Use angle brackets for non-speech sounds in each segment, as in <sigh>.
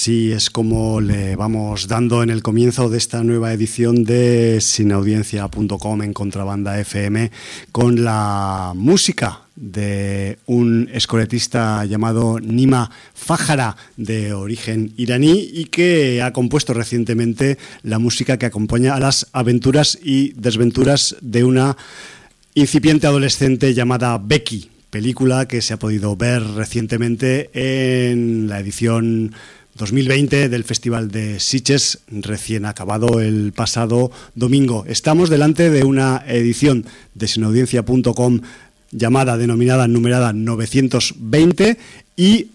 Así es como le vamos dando en el comienzo de esta nueva edición de sinaudiencia.com en Contrabanda FM con la música de un escoletista llamado Nima Fajara de origen iraní y que ha compuesto recientemente la música que acompaña a las aventuras y desventuras de una incipiente adolescente llamada Becky, película que se ha podido ver recientemente en la edición 2020 del Festival de Sitges, recién acabado el pasado domingo. Estamos delante de una edición de sinaudiencia.com llamada, denominada, numerada 920 y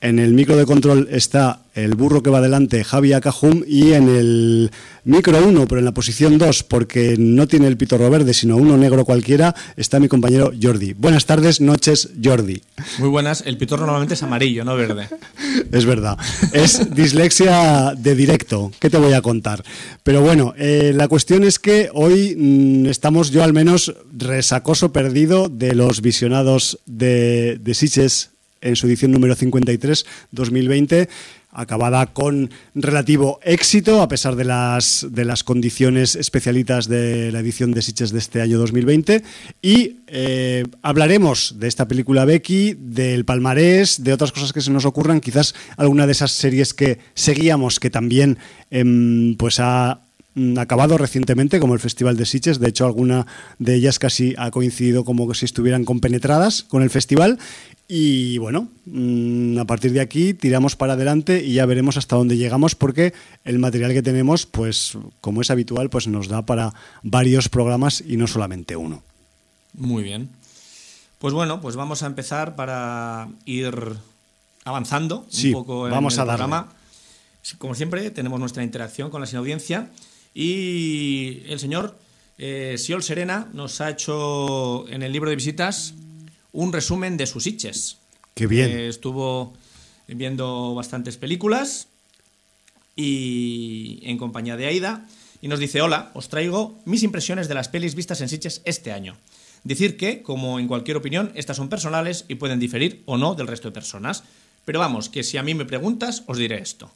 en el micro de control está el burro que va adelante, Javi Acajum, y en el micro 1, pero en la posición 2, porque no tiene el pitorro verde, sino uno negro cualquiera, está mi compañero Jordi. Buenas tardes, noches, Jordi. Muy buenas, el pitorro normalmente es amarillo, no verde. <laughs> es verdad, es dislexia de directo, ¿qué te voy a contar? Pero bueno, eh, la cuestión es que hoy mm, estamos yo al menos resacoso perdido de los visionados de, de Siches en su edición número 53, 2020 acabada con relativo éxito a pesar de las, de las condiciones especialitas de la edición de Sitges de este año 2020 y eh, hablaremos de esta película Becky, del palmarés, de otras cosas que se nos ocurran, quizás alguna de esas series que seguíamos que también em, pues ha Mm, acabado recientemente, como el Festival de Sitges. De hecho, alguna de ellas casi ha coincidido como si estuvieran compenetradas con el festival. Y bueno, mm, a partir de aquí tiramos para adelante y ya veremos hasta dónde llegamos porque el material que tenemos, pues como es habitual, pues nos da para varios programas y no solamente uno. Muy bien. Pues bueno, pues vamos a empezar para ir avanzando un poco en vamos el a programa. Como siempre, tenemos nuestra interacción con la audiencia y el señor eh, Siol Serena nos ha hecho en el libro de visitas un resumen de sus itches. Qué bien. Eh, estuvo viendo bastantes películas y en compañía de Aida y nos dice, hola, os traigo mis impresiones de las pelis vistas en Sitges este año. Decir que, como en cualquier opinión, estas son personales y pueden diferir o no del resto de personas. Pero vamos, que si a mí me preguntas, os diré esto.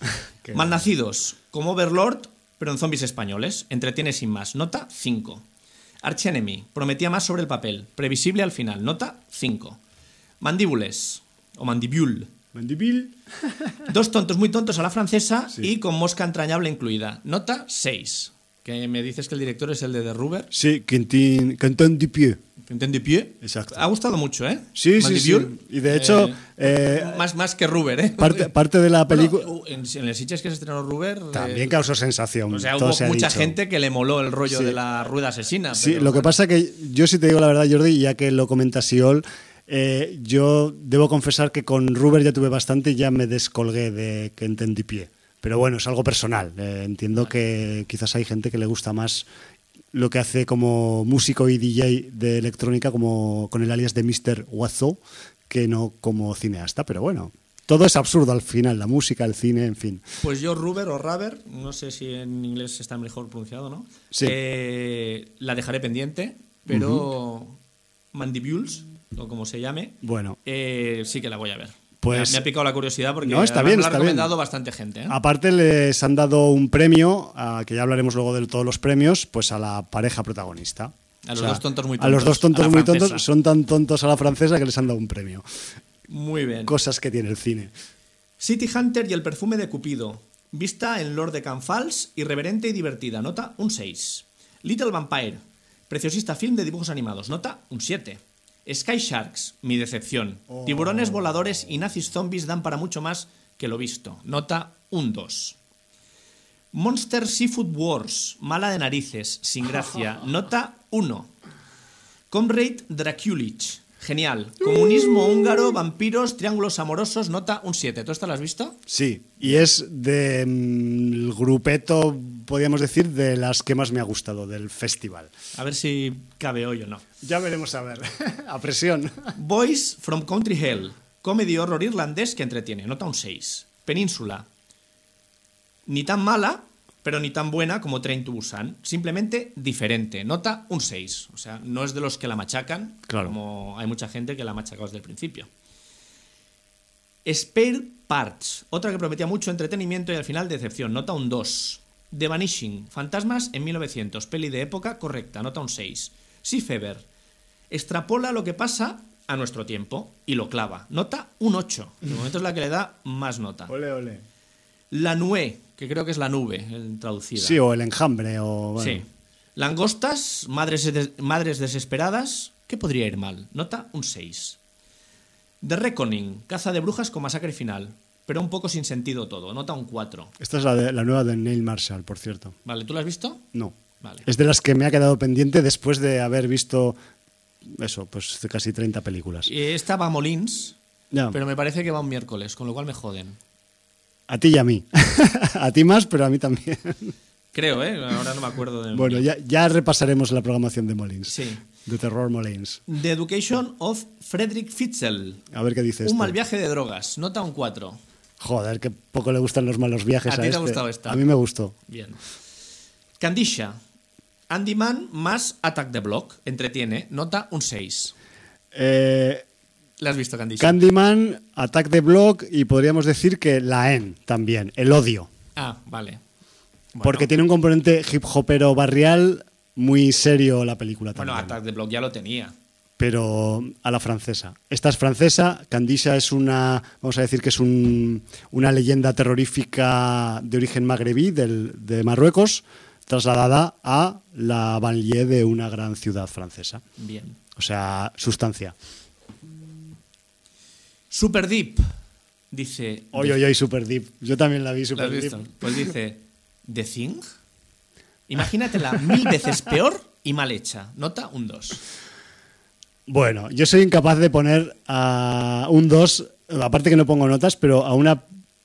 <laughs> Malnacidos, como Overlord, pero en zombies españoles. Entretiene sin más. Nota 5. Archenemy. Prometía más sobre el papel. Previsible al final. Nota 5. Mandíbules. O mandibule. Mandibule. Dos tontos muy tontos a la francesa y con mosca entrañable incluida. Nota 6. Que me dices que el director es el de The Ruber. Sí, Quentin, Quentin Dupieux. Quentin Dupieux. Exacto. Ha gustado mucho, ¿eh? Sí, sí, sí. Y de hecho... Eh, eh, más, más que Ruber, ¿eh? Parte, parte de la película... Bueno, en, en, el Sitges que se estrenó Ruber... También eh, causó sensación. O sea, hubo mucha gente que le moló el rollo sí. de la rueda asesina. Sí, pero, lo que pasa que yo sí te digo la verdad, Jordi, ya que lo comenta Siol... Yo debo confesar que con Ruber ya tuve bastante y ya me descolgué de que entendí pie. Pero bueno, es algo personal. Eh, entiendo que quizás hay gente que le gusta más lo que hace como músico y DJ de electrónica como con el alias de Mr. Wazo que no como cineasta, pero bueno, todo es absurdo al final, la música, el cine, en fin. Pues yo, Ruber o Raber, no sé si en inglés está mejor pronunciado, ¿no? Sí. Eh, la dejaré pendiente, pero uh -huh. Mandibules, o como se llame, bueno. Eh, sí que la voy a ver. Pues, me ha picado la curiosidad porque no, está bien, lo ha está recomendado bien. bastante gente. ¿eh? Aparte les han dado un premio, a, que ya hablaremos luego de todos los premios, pues a la pareja protagonista. A los o sea, dos tontos muy tontos. A los dos tontos muy tontos son tan tontos a la francesa que les han dado un premio. Muy bien. Cosas que tiene el cine. City Hunter y el perfume de Cupido. Vista en Lord de Canfals, irreverente y divertida. Nota un 6. Little Vampire. Preciosista film de dibujos animados. Nota un 7. Sky Sharks, mi decepción. Oh. Tiburones voladores y nazis zombies dan para mucho más que lo visto. Nota un 2. Monster Seafood Wars, mala de narices, sin gracia. <laughs> Nota 1. Comrade Draculich, genial. Comunismo húngaro, vampiros, triángulos amorosos, nota un 7. ¿Tú esta la has visto? Sí, y es del de, mm, grupeto, podríamos decir, de las que más me ha gustado del festival. A ver si cabe hoy o no. Ya veremos a ver. <laughs> a presión. Boys from Country Hell, comedy horror irlandés que entretiene, nota un 6. Península, ni tan mala, pero ni tan buena como Train to Busan. Simplemente diferente. Nota un 6. O sea, no es de los que la machacan, claro. como hay mucha gente que la ha machacado desde el principio. Spare Parts, otra que prometía mucho entretenimiento y al final decepción, nota un 2. The Vanishing, Fantasmas en 1900, peli de época correcta, nota un 6. Sea Fever, extrapola lo que pasa a nuestro tiempo y lo clava, nota un 8. De momento es la que le da más nota. Ole, ole. La Nue, que creo que es la nube traducida. Sí, o el enjambre, o... bueno. Sí. Langostas, madres, madres desesperadas. ¿Qué podría ir mal? Nota un 6. The Reckoning, caza de brujas con masacre final. Pero un poco sin sentido todo. Nota un 4. Esta es la, de- la nueva de Neil Marshall, por cierto. Vale, ¿tú la has visto? No. Vale. Es de las que me ha quedado pendiente después de haber visto, eso, pues casi 30 películas. Y Esta va a Molins, pero me parece que va un miércoles, con lo cual me joden. A ti y a mí. <laughs> a ti más, pero a mí también. Creo, ¿eh? Ahora no me acuerdo de bueno, ya, ya repasaremos la programación de Molins. Sí. De Terror Molins. The Education of Frederick Fitzel. A ver qué dice Un este. mal viaje de drogas. Nota un 4. Joder, que poco le gustan los malos viajes ¿A a, ti te ha este. gustado esta? A mí me gustó. Bien. Candisha. Andyman más Attack the Block. Entretiene. Nota un 6. Eh, ¿La has visto, Candisha? Candyman, Attack the Block y podríamos decir que la N también, el odio. ah, vale. Bueno, Porque tiene un componente hip hopero barrial muy serio la película Bueno, también. Attack the Block ya lo tenía. pero a la francesa. Esta es francesa, Candisha es una, vamos a decir que es un- una leyenda terrorífica de origen magrebí del- de Marruecos, trasladada a la banlieue de una gran ciudad francesa. Bien. O sea, sustancia. Super Deep. Dice. Oye, oye, oye, Super Deep. Yo también la vi ¿La Super Deep. Pues dice. The Thing. Imagínatela mil veces peor y mal hecha. Nota un 2. Bueno, yo soy incapaz de poner a un 2, aparte que no pongo notas, pero a una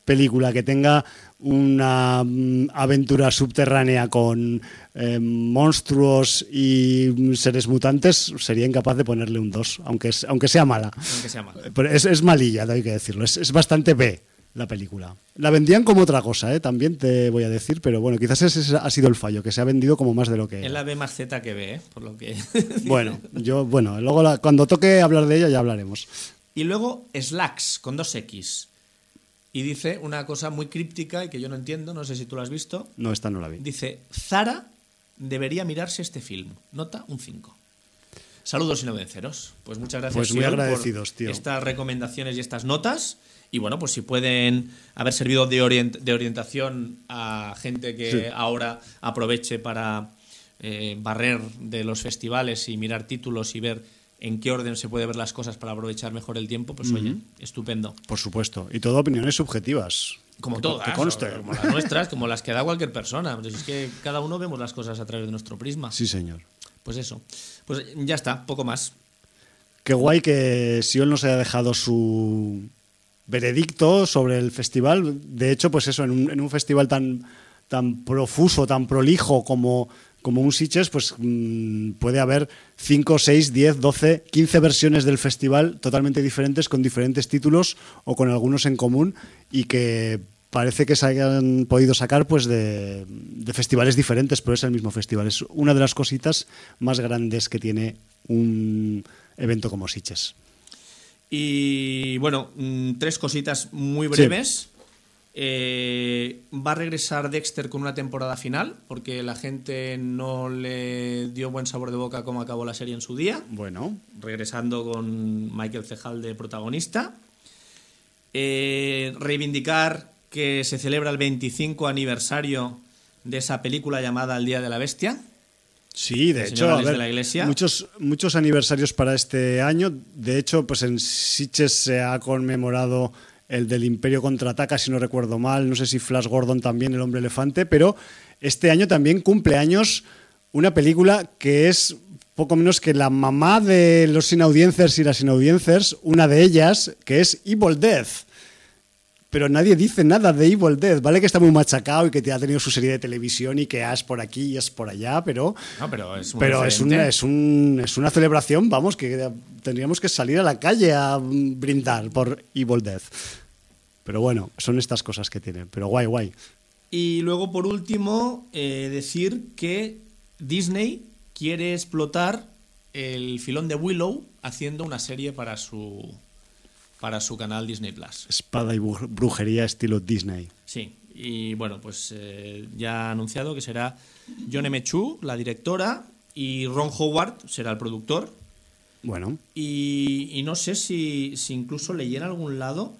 película que tenga una mm, aventura subterránea con eh, monstruos y mm, seres mutantes, sería incapaz de ponerle un 2, aunque, es- aunque sea mala. Aunque sea malo. Pero es, es malilla, hay que decirlo. Es, es bastante B la película. La vendían como otra cosa, ¿eh? también te voy a decir, pero bueno, quizás ese ha sido el fallo, que se ha vendido como más de lo que Es era. la B más Z que B, ¿eh? Por lo que. <laughs> Bueno, yo, bueno, luego la- cuando toque hablar de ella ya hablaremos. Y luego Slacks con dos X. Y dice una cosa muy críptica y que yo no entiendo, no sé si tú lo has visto. No, esta no la vi. Dice, Zara debería mirarse este film. Nota un 5. Saludos y no venceros. Pues muchas gracias. Pues muy Sion, por agradecidos, tío. Estas recomendaciones y estas notas. Y bueno, pues si pueden haber servido de, orient- de orientación a gente que Sí. ahora aproveche para eh, barrer de los festivales y mirar títulos y ver en qué orden se puede ver las cosas para aprovechar mejor el tiempo, pues oye, estupendo. Por supuesto. Y todo opiniones subjetivas. Como Que- todas, Que conste. como las nuestras, como las que da cualquier persona. Pues es que cada uno vemos las cosas a través de nuestro prisma. Sí, señor. Pues eso. Pues ya está, poco más. Qué guay que Sion nos haya dejado su veredicto sobre el festival. De hecho, pues eso, en un, en un festival tan, tan profuso, tan prolijo como, como un Sitges, pues mm, puede haber 5, 6, 10, 12, 15 versiones del festival totalmente diferentes, con diferentes títulos o con algunos en común y que parece que se hayan podido sacar pues de, de festivales diferentes, pero es el mismo festival. Es una de las cositas más grandes que tiene un evento como Sitges. Y bueno, mm, tres cositas muy breves. Eh, va a regresar Dexter con una temporada final, porque la gente no le dio buen sabor de boca como acabó la serie en su día. Bueno, regresando con Michael Cejal de protagonista. Eh, reivindicar que se celebra el 25 aniversario de esa película llamada El Día de la Bestia. Sí, de hecho, a ver, de la Iglesia. muchos, muchos aniversarios para este año. De hecho, pues en Sitges se ha conmemorado el del Imperio contraataca, si no recuerdo mal. No sé si Flash Gordon también, el hombre elefante, pero este año también cumple años una película que es poco menos que la mamá de los sin audiencers y las sin audiencers, una de ellas, que es Evil Death pero nadie dice nada de Evil Dead. Vale que está muy machacado y que te ha tenido su serie de televisión y que es por aquí y es por allá, pero, No, pero es pero una, es, un- es una celebración, vamos, que tendríamos que salir a la calle a brindar por Evil Dead. Pero bueno, son estas cosas que tienen. Pero guay, guay. Y luego, por último, eh, decir que Disney quiere explotar el filón de Willow haciendo una serie para su para su canal Disney Plus. Espada y bru- brujería estilo Disney. Sí, y bueno, pues eh, ya ha anunciado que será John M. Chu, la directora, y Ron Howard será el productor. Bueno, Y, y no sé si, si incluso leí en algún lado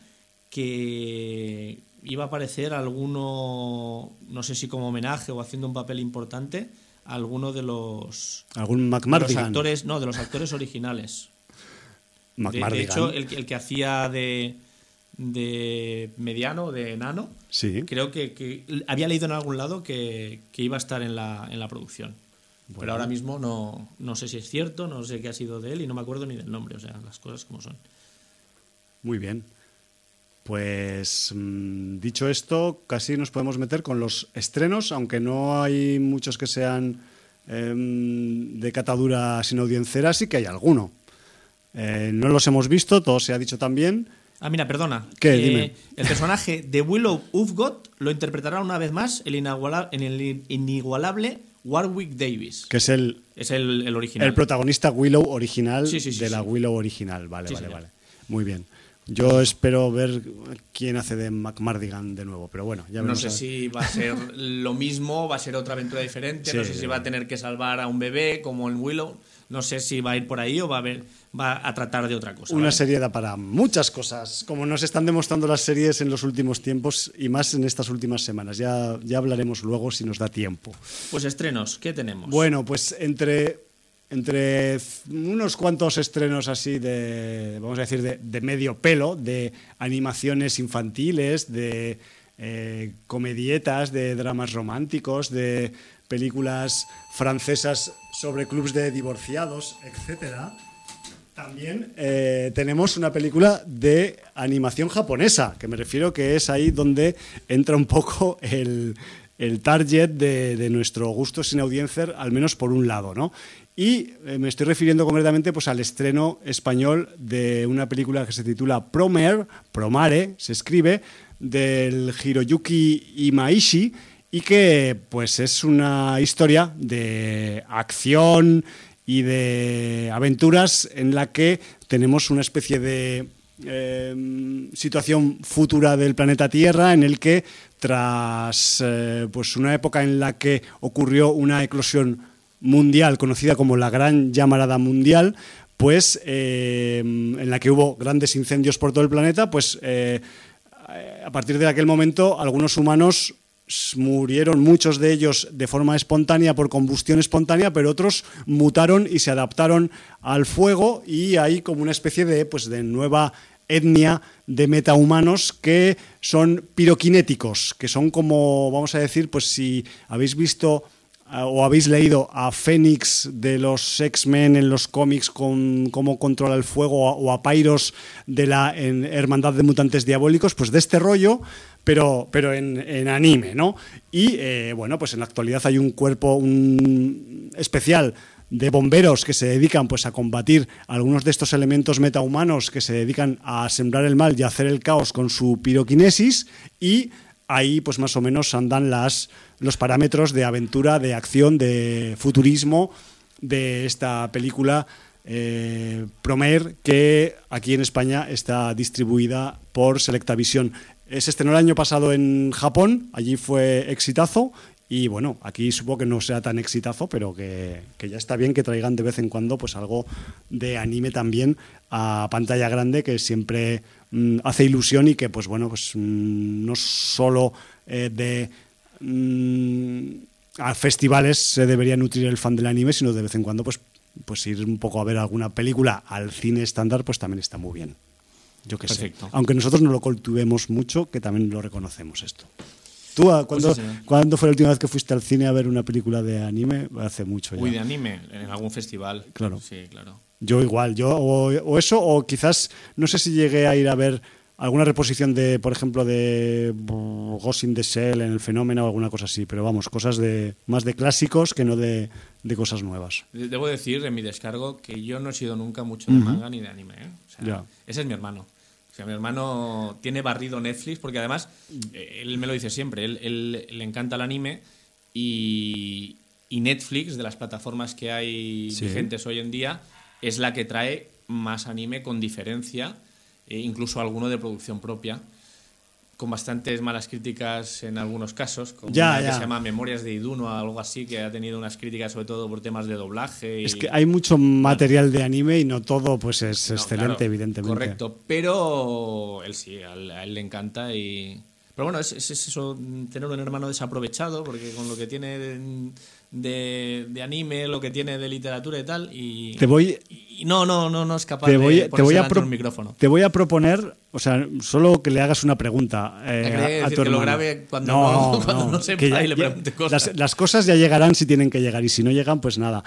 que iba a aparecer alguno, no sé si como homenaje o haciendo un papel importante, alguno de los, algún de los actores, no, de los actores originales. De, de hecho, el, que- el que hacía de, de mediano, de enano, Sí. creo que, que había leído en algún lado que, que iba a estar en la, en la producción. Pero ahora mismo no, no sé si es cierto, no sé qué ha sido de él y no me acuerdo ni del nombre, o sea, las cosas como son. Muy bien. Pues mm, dicho esto, casi nos podemos meter con los estrenos, aunque no hay muchos que sean em, de catadura sin audiencera, sí que hay alguno. Eh, no los hemos visto, todo se ha dicho también. Ah, mira, perdona. ¿Qué? Eh, Dime. El personaje de Willow Ufgot lo interpretará una vez más el, iniguala- el inigualable Warwick Davis. que es el, Es el, el original. el protagonista Willow original Sí, sí, sí, de la. Willow original. Vale, vale, señor. vale. Muy bien. Yo espero ver quién hace de McMardigan de nuevo, pero bueno, ya no sé a si va a ser lo mismo, va a ser otra aventura diferente, no sé si va a tener que salvar a un bebé como en Willow, no sé si va a ir por ahí o va a, ver, va a tratar de otra cosa. Una ¿vale? serie da para muchas cosas, como nos están demostrando las series en los últimos tiempos y más en estas últimas semanas. Ya, ya hablaremos luego si nos da tiempo. Pues estrenos, ¿qué tenemos? Bueno, pues entre, entre unos cuantos estrenos así de, vamos a decir, de, de medio pelo, de animaciones infantiles, de eh, comedietas, de dramas románticos, de películas francesas sobre clubs de divorciados, etcétera. También eh, tenemos una película de animación japonesa, que me refiero que es ahí donde entra un poco el, el target de, de nuestro gusto sin audiencia, al menos por un lado, ¿no? Y eh, me estoy refiriendo concretamente pues, al estreno español de una película que se titula Promer, Promare, se escribe, del Hiroyuki Imaishi, y que pues es una historia de acción y de aventuras en la que tenemos una especie de eh, situación futura del planeta Tierra en el que tras eh, pues una época en la que ocurrió una eclosión mundial conocida como la Gran Llamarada Mundial, pues eh, en la que hubo grandes incendios por todo el planeta, pues eh, a partir de aquel momento algunos humanos murieron muchos de ellos de forma espontánea por combustión espontánea, pero otros mutaron y se adaptaron al fuego y hay como una especie de pues de nueva etnia de metahumanos que son piroquinéticos, que son como vamos a decir, pues si habéis visto o habéis leído a Fénix de los X-Men en los cómics con cómo controla el fuego o a Pyros de la Hermandad de Mutantes Diabólicos, pues de este rollo, pero, pero en, en anime, ¿no? Y eh, bueno, pues en la actualidad hay un cuerpo un especial de bomberos que se dedican pues a combatir algunos de estos elementos metahumanos que se dedican a sembrar el mal y a hacer el caos con su piroquinesis y ahí pues más o menos andan las los parámetros de aventura, de acción, de futurismo de esta película eh, Promer que aquí en España está distribuida por Selectavision. Se estrenó el año pasado en Japón, allí fue exitazo y bueno, aquí supongo que no sea tan exitazo, pero que, que ya está bien que traigan de vez en cuando pues algo de anime también a pantalla grande que siempre mm, hace ilusión y que pues bueno, pues mm, no solo eh, de mm, a festivales se debería nutrir el fan del anime, sino de vez en cuando pues pues ir un poco a ver alguna película al cine estándar pues también está muy bien. Yo que sé. Aunque nosotros no lo cultivemos mucho, que también lo reconocemos esto. ¿Tú ah, cuándo, Pues cuándo fue la última vez que fuiste al cine a ver una película de anime? Hace mucho ya. Uy, de anime, en algún festival. Claro. Sí, claro. Yo igual, yo o, o eso o quizás no sé si llegué a ir a ver alguna reposición de, por ejemplo, de brr, Ghost in the Shell en el fenómeno o alguna cosa así, pero vamos, cosas de más de clásicos que no de, de cosas nuevas. De- Debo decir en mi descargo que yo no he sido nunca mucho de manga ni de anime. ¿eh? O sea, Ya. Ese es mi hermano. O sea, mi hermano tiene barrido Netflix porque además, eh, él me lo dice siempre, él, él- le encanta el anime y, y Netflix, de las plataformas que hay Sí. vigentes hoy en día, es la que trae más anime con diferencia. E incluso alguno de producción propia, con bastantes malas críticas en algunos casos, como Ya, una ya. que se llama Memorias de Idun o algo así, que ha tenido unas críticas sobre todo por temas de doblaje. Y, Es que hay mucho material de anime y no todo pues es No, excelente, claro, evidentemente. Correcto, pero él sí, a él, a él le encanta y... Pero bueno, es, es- es eso, tener un hermano desaprovechado, porque con lo que tiene de, de- anime, lo que tiene de literatura y tal, y, Te voy, y no, no, no, no es capaz te voy, de te voy a pro- un micrófono. te voy a proponer, o sea, solo que le hagas una pregunta eh, a, tu que lo grabe cuando no- <laughs> cuando no sepa y le pregunte cosas. Las, las cosas ya llegarán si tienen que llegar y si no llegan, pues nada.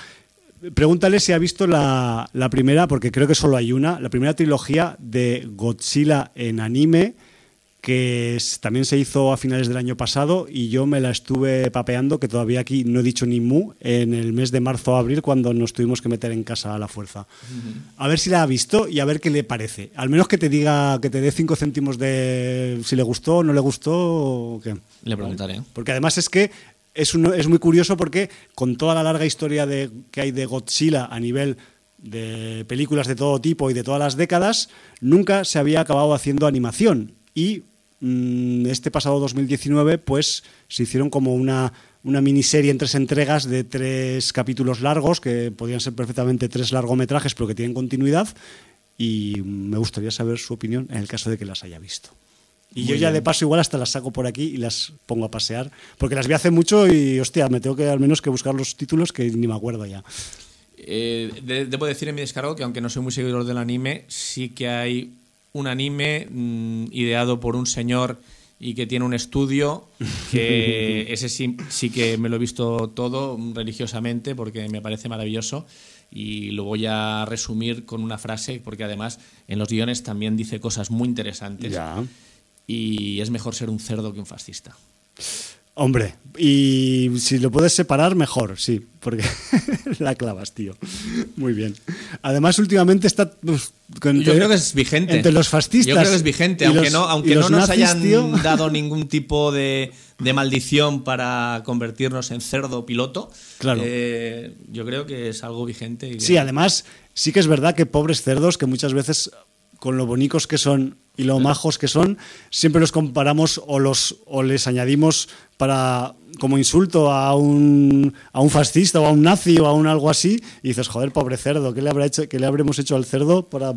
Pregúntale si ha visto la, la primera, porque creo que solo hay una, la primera trilogía de Godzilla en anime, que es- también se hizo a finales del año pasado y yo me la estuve papeando, que todavía aquí no he dicho ni mu, en el mes de marzo o abril cuando nos tuvimos que meter en casa a la fuerza. A ver si la ha visto y a ver qué le parece. Al menos que te diga, que te dé cinco céntimos de si le gustó, no le gustó o qué. Le preguntaré. Porque además es que es, uno- es muy curioso porque con toda la larga historia de, que hay de Godzilla a nivel de películas de todo tipo y de todas las décadas, nunca se había acabado haciendo animación. Y este pasado 2019 pues se hicieron como una, una miniserie en tres entregas de tres capítulos largos, que podrían ser perfectamente tres largometrajes, pero que tienen continuidad. Y me gustaría saber su opinión en el caso de que las haya visto. Y Muy yo ya bien. de paso igual hasta las saco por aquí y las pongo a pasear, porque las vi hace mucho y hostia, me tengo que al menos que buscar los títulos que ni me acuerdo ya. Eh, de- debo decir en mi descargo que aunque no soy muy seguidor del anime, sí que hay un anime mm, ideado por un señor y que tiene un estudio que <laughs> ese sí, sí que me lo he visto todo religiosamente porque me parece maravilloso y lo voy a resumir con una frase porque además en los guiones también dice cosas muy interesantes y es mejor ser un cerdo que un fascista. Hombre, y si lo puedes separar, mejor, sí, porque <laughs> la clavas, tío. Muy bien. Además, últimamente está... uf, con- Yo creo que es vigente. Entre los fascistas. Yo creo que es vigente, aunque los- no, aunque no nos nazis, hayan tío. <laughs> dado ningún tipo de, de maldición para convertirnos en cerdo piloto. Claro. eh, yo creo que es algo vigente. y Sí, además, sí que es verdad que pobres cerdos, que muchas veces, con lo bonicos que son y lo majos que son, siempre los comparamos o, los, o les añadimos para como insulto a un, a un fascista o a un nazi o a un algo así, y dices, joder, pobre cerdo, ¿qué le, habrá hecho, qué le habremos hecho al cerdo para,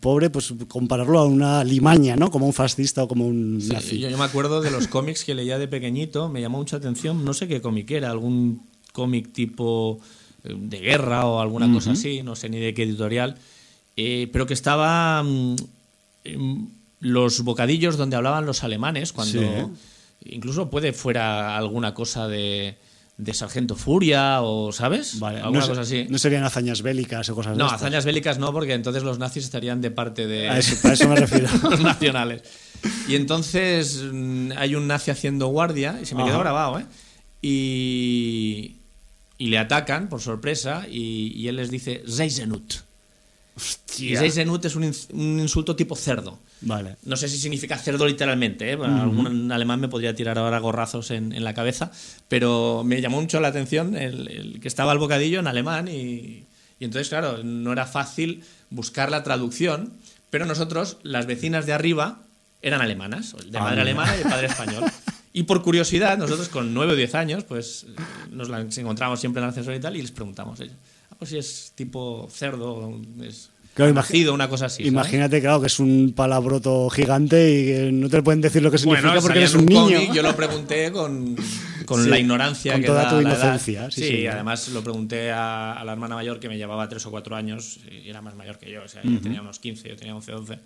pobre, pues compararlo a una limaña, ¿no? Como un fascista o como un Sí, nazi. yo, yo me acuerdo de los cómics que leía de pequeñito, me llamó mucha atención, no sé qué cómic era, algún cómic tipo eh, de guerra o alguna cosa así, no sé ni de qué editorial, eh, pero que estaba mm, los bocadillos donde hablaban los alemanes, cuando incluso puede fuera alguna cosa de, de Sargento Furia o, ¿sabes? Vale, Alguna no, cosa así. no serían hazañas bélicas o cosas No, de estas. hazañas bélicas no, porque entonces los nazis estarían de parte de A eso, me refiero. <laughs> los nacionales. Y entonces mm, hay un nazi haciendo guardia, y se me quedó grabado, ¿eh? Y, y le atacan por sorpresa, y, y él les dice Zeisenut. Y Zeisenut es un, un insulto tipo cerdo. Vale. No sé si significa cerdo literalmente, ¿eh? algún alemán me podría tirar ahora gorrazos en, en la cabeza, pero me llamó mucho la atención el, el que estaba el bocadillo en alemán y, y entonces, claro, no era fácil buscar la traducción, pero nosotros, las vecinas de arriba, eran alemanas, de Ah, madre mira. alemana y de padre español. Y por curiosidad, nosotros con 9 o 10 años, pues nos las encontramos siempre en el ascensor y tal, y les preguntamos, ah, pues si es tipo cerdo, es Claro, nacido, una cosa así. ¿sabes? Imagínate, claro, que es un palabroto gigante y que no te pueden decir lo que significa Bueno, porque eres un niño. cómic, yo lo pregunté con, con Sí, la ignorancia con que toda da tu la inocencia, sí, Sí, sí. además lo pregunté a, a la hermana mayor que me llevaba tres o cuatro años y era más mayor que yo. O sea, ella tenía unos 15, yo tenía 11, 12.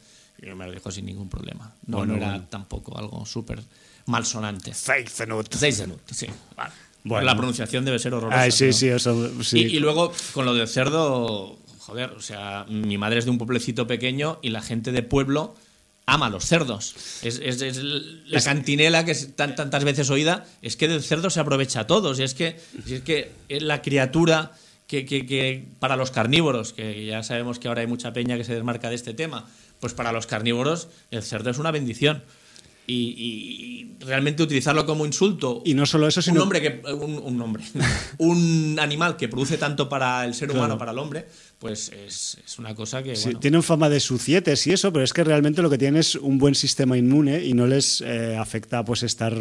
Y me lo dijo sin ningún problema. No, Bueno, no era bueno. tampoco algo súper malsonante. Zeisenut. Zeisenut, sí. Vale. Bueno. La pronunciación debe ser horrorosa. Ay, sí, sí, eso sí. y, y luego, con lo del cerdo, joder, o sea, mi madre es de un pueblecito pequeño y la gente de pueblo ama a los cerdos. Es, es- es la cantinela que es tan, tantas veces oída, es que del cerdo se aprovecha a todos. Y es que, y es, que es la criatura que, que- que para los carnívoros, que ya sabemos que ahora hay mucha peña que se desmarca de este tema, pues para los carnívoros el cerdo es una bendición. Y, y- realmente utilizarlo como insulto Y no solo eso, sino un hombre que un, un hombre <laughs> un animal que produce tanto para el ser humano para el hombre pues es, es una cosa que. Sí, bueno, tienen fama de sucietes y eso, pero es que realmente lo que tienen es un buen sistema inmune y no les eh, afecta pues estar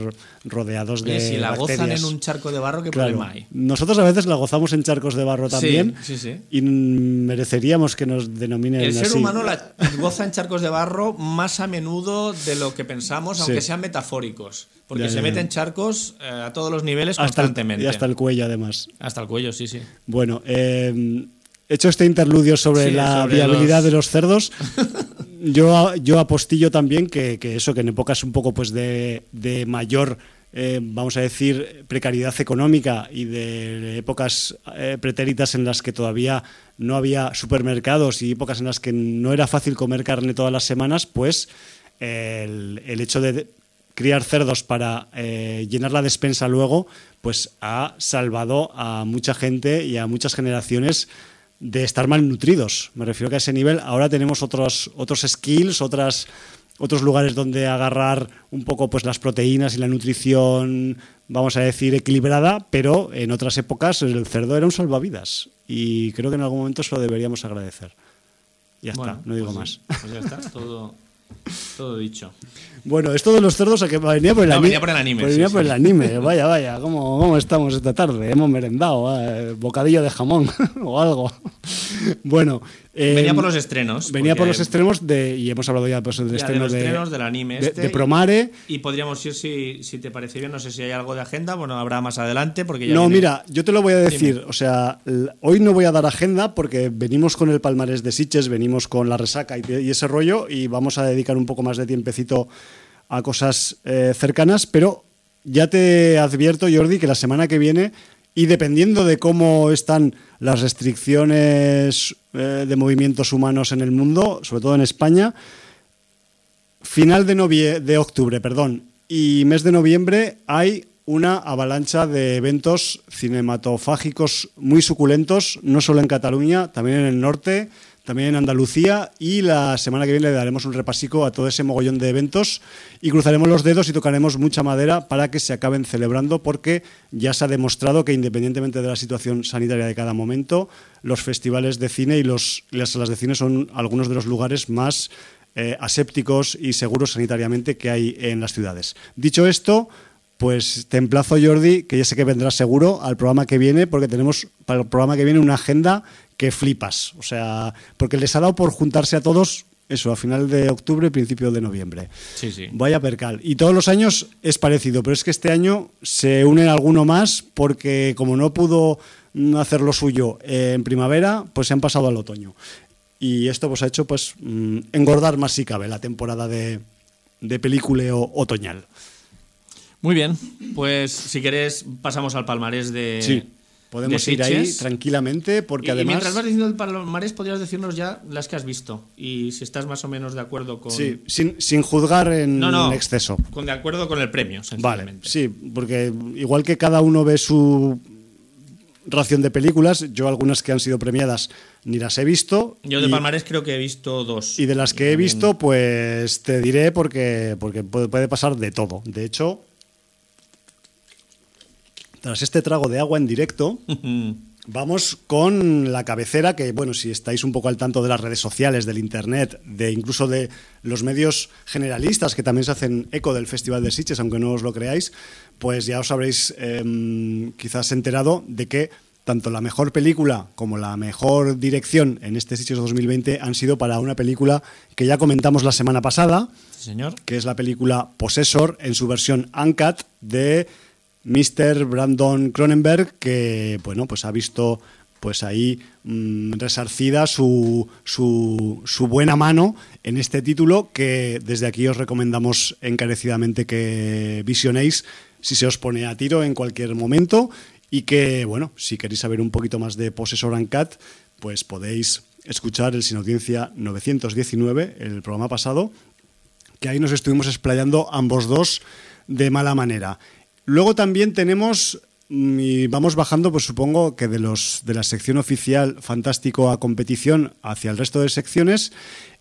rodeados de si la gozan en un charco de barro, ¿qué Claro. problema hay? Nosotros a veces la gozamos en charcos de barro también Sí, sí, y mereceríamos que nos denominen El ser así. humano la goza en charcos de barro más a menudo de lo que pensamos, aunque sean metafóricos. Porque Ya, se ya, ya. en charcos eh, a todos los niveles hasta el, constantemente. y hasta el cuello además. Hasta el cuello, sí, sí. Bueno, eh, hecho este interludio sobre Sí, la sobre viabilidad los- de los cerdos, <laughs> yo, yo apostillo también que, que eso, que en épocas un poco pues de, de mayor, eh, vamos a decir, precariedad económica y de épocas eh, pretéritas en las que todavía no había supermercados y épocas en las que no era fácil comer carne todas las semanas, pues el, el hecho de criar cerdos para eh, llenar la despensa luego, pues ha salvado a mucha gente y a muchas generaciones de estar malnutridos. Me refiero que a ese nivel ahora tenemos otros, otros skills, otras, otros lugares donde agarrar un poco pues las proteínas y la nutrición, vamos a decir, equilibrada, pero en otras épocas el cerdo era un salvavidas. Y creo que en algún momento se lo deberíamos agradecer. Ya Bueno, está, no digo pues más. Pues ya está, todo, todo dicho. Bueno, esto de los cerdos a que venía por el No, anime. venía por el anime, venía sí, por sí. el anime. Vaya, vaya, ¿cómo, cómo estamos esta tarde? Hemos merendado, eh, bocadillo de jamón <laughs> o algo. Bueno, eh, Venía por los estrenos. venía por los estrenos de y hemos hablado ya pues, del ya de los de, estrenos del anime de- este. de Promare. Y podríamos ir, si, si te parece bien, no sé si hay algo de agenda, bueno, habrá más adelante, porque ya No, viene- mira, yo te lo voy a decir. O sea, hoy no voy a dar agenda porque venimos con el palmarés de Siches, venimos con la resaca y, y ese rollo y vamos a dedicar un poco más de tiempecito a cosas eh, cercanas, pero ya te advierto, Jordi, que la semana que viene, y dependiendo de cómo están las restricciones eh, de movimientos humanos en el mundo, sobre todo en España, final de, novie- de octubre, perdón, y mes de noviembre hay una avalancha de eventos cinematofágicos muy suculentos, no solo en Cataluña, también en el norte, también en Andalucía y la semana que viene le daremos un repasico a todo ese mogollón de eventos y cruzaremos los dedos y tocaremos mucha madera para que se acaben celebrando porque ya se ha demostrado que independientemente de la situación sanitaria de cada momento, los festivales de cine y los, las salas de cine son algunos de los lugares más eh, asépticos y seguros sanitariamente que hay en las ciudades. Dicho esto, pues te emplazo, Jordi, que ya sé que vendrás seguro al programa que viene, porque tenemos para el programa que viene una agenda que flipas. O sea, porque les ha dado por juntarse a todos, eso, a final de octubre, principio de noviembre. Sí, sí. Vaya percal. Y todos los años es parecido, pero es que este año se une alguno más porque como no pudo hacer lo suyo en primavera, pues se han pasado al otoño. Y esto pues ha hecho pues mm, engordar más si cabe la temporada de, de peliculeo otoñal. Muy bien, pues si querés pasamos al palmarés de Sí, podemos de ir ahí tranquilamente porque y, y además... mientras vas diciendo el palmarés, podrías decirnos ya las que has visto y si estás más o menos de acuerdo con... Sí, sin, sin juzgar en No, no. exceso. Con de acuerdo con el premio, Vale, sencillamente. sí, porque igual que cada uno ve su ración de películas, yo algunas que han sido premiadas ni las he visto. Yo de y, palmarés creo que he visto dos. y de las que he visto, pues te diré porque, porque puede pasar de todo. De hecho, tras este trago de agua en directo, <laughs> Vamos con la cabecera, que bueno, si estáis un poco al tanto de las redes sociales, del internet, de incluso de los medios generalistas que también se hacen eco del Festival de Sitges, aunque no os lo creáis, pues ya os habréis eh, quizás enterado de que tanto la mejor película como la mejor dirección en este Sitges 2020 han sido para una película que ya comentamos la semana pasada, Sí, señor. que es la película Possessor en su versión Uncut de Mr. Brandon Cronenberg, que bueno, pues ha visto pues ahí mm, resarcida su, su, buena mano en este título que desde aquí os recomendamos encarecidamente que visionéis si se os pone a tiro en cualquier momento y que, bueno, si queréis saber un poquito más de Possessor Uncut, pues podéis escuchar el Sin Audiencia 919, el programa pasado, que ahí nos estuvimos explayando ambos dos de mala manera. Luego también tenemos, mm, y vamos bajando, pues supongo que de, los, de la sección oficial fantástico a competición hacia el resto de secciones,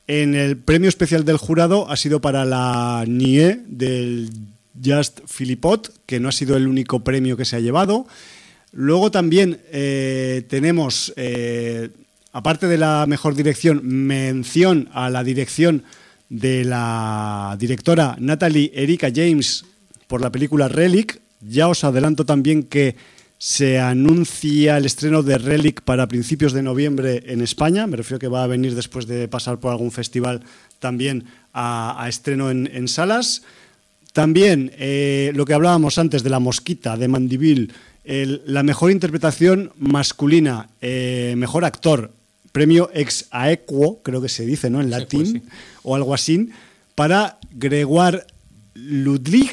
en el premio especial del jurado ha sido para la NIE del Just Philippot, que no ha sido el único premio que se ha llevado. Luego también eh, tenemos eh, aparte de la mejor dirección, mención a la dirección de la directora Natalie Erika James por la película Relic. Ya os adelanto también que se anuncia el estreno de Relic para principios de noviembre en España. Me refiero que va a venir después de pasar por algún festival también a, estreno en, salas. También eh, lo que hablábamos antes de la mosquita, de Mandivil, la mejor interpretación masculina, eh, mejor actor, premio ex aequo, creo que se dice, ¿no? En latín o algo así, para Gregoire Ludwig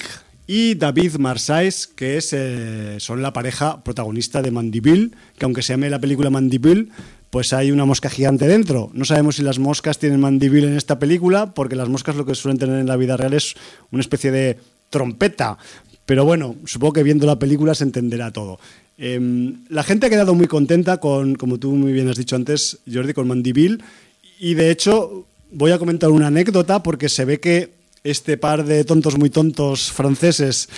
y David Marsais, que es, eh, son la pareja protagonista de Mandivil, que aunque se llame la película Mandivil, pues hay una mosca gigante dentro. No sabemos si las moscas tienen mandibile en esta película, porque las moscas lo que suelen tener en la vida real es una especie de trompeta. Pero bueno, supongo que viendo la película se entenderá todo. Em, la gente ha quedado muy contenta con, como tú muy bien has dicho antes, Jordi, con Mandivil. Y de hecho, voy a comentar una anécdota porque se ve que este par de tontos muy tontos franceses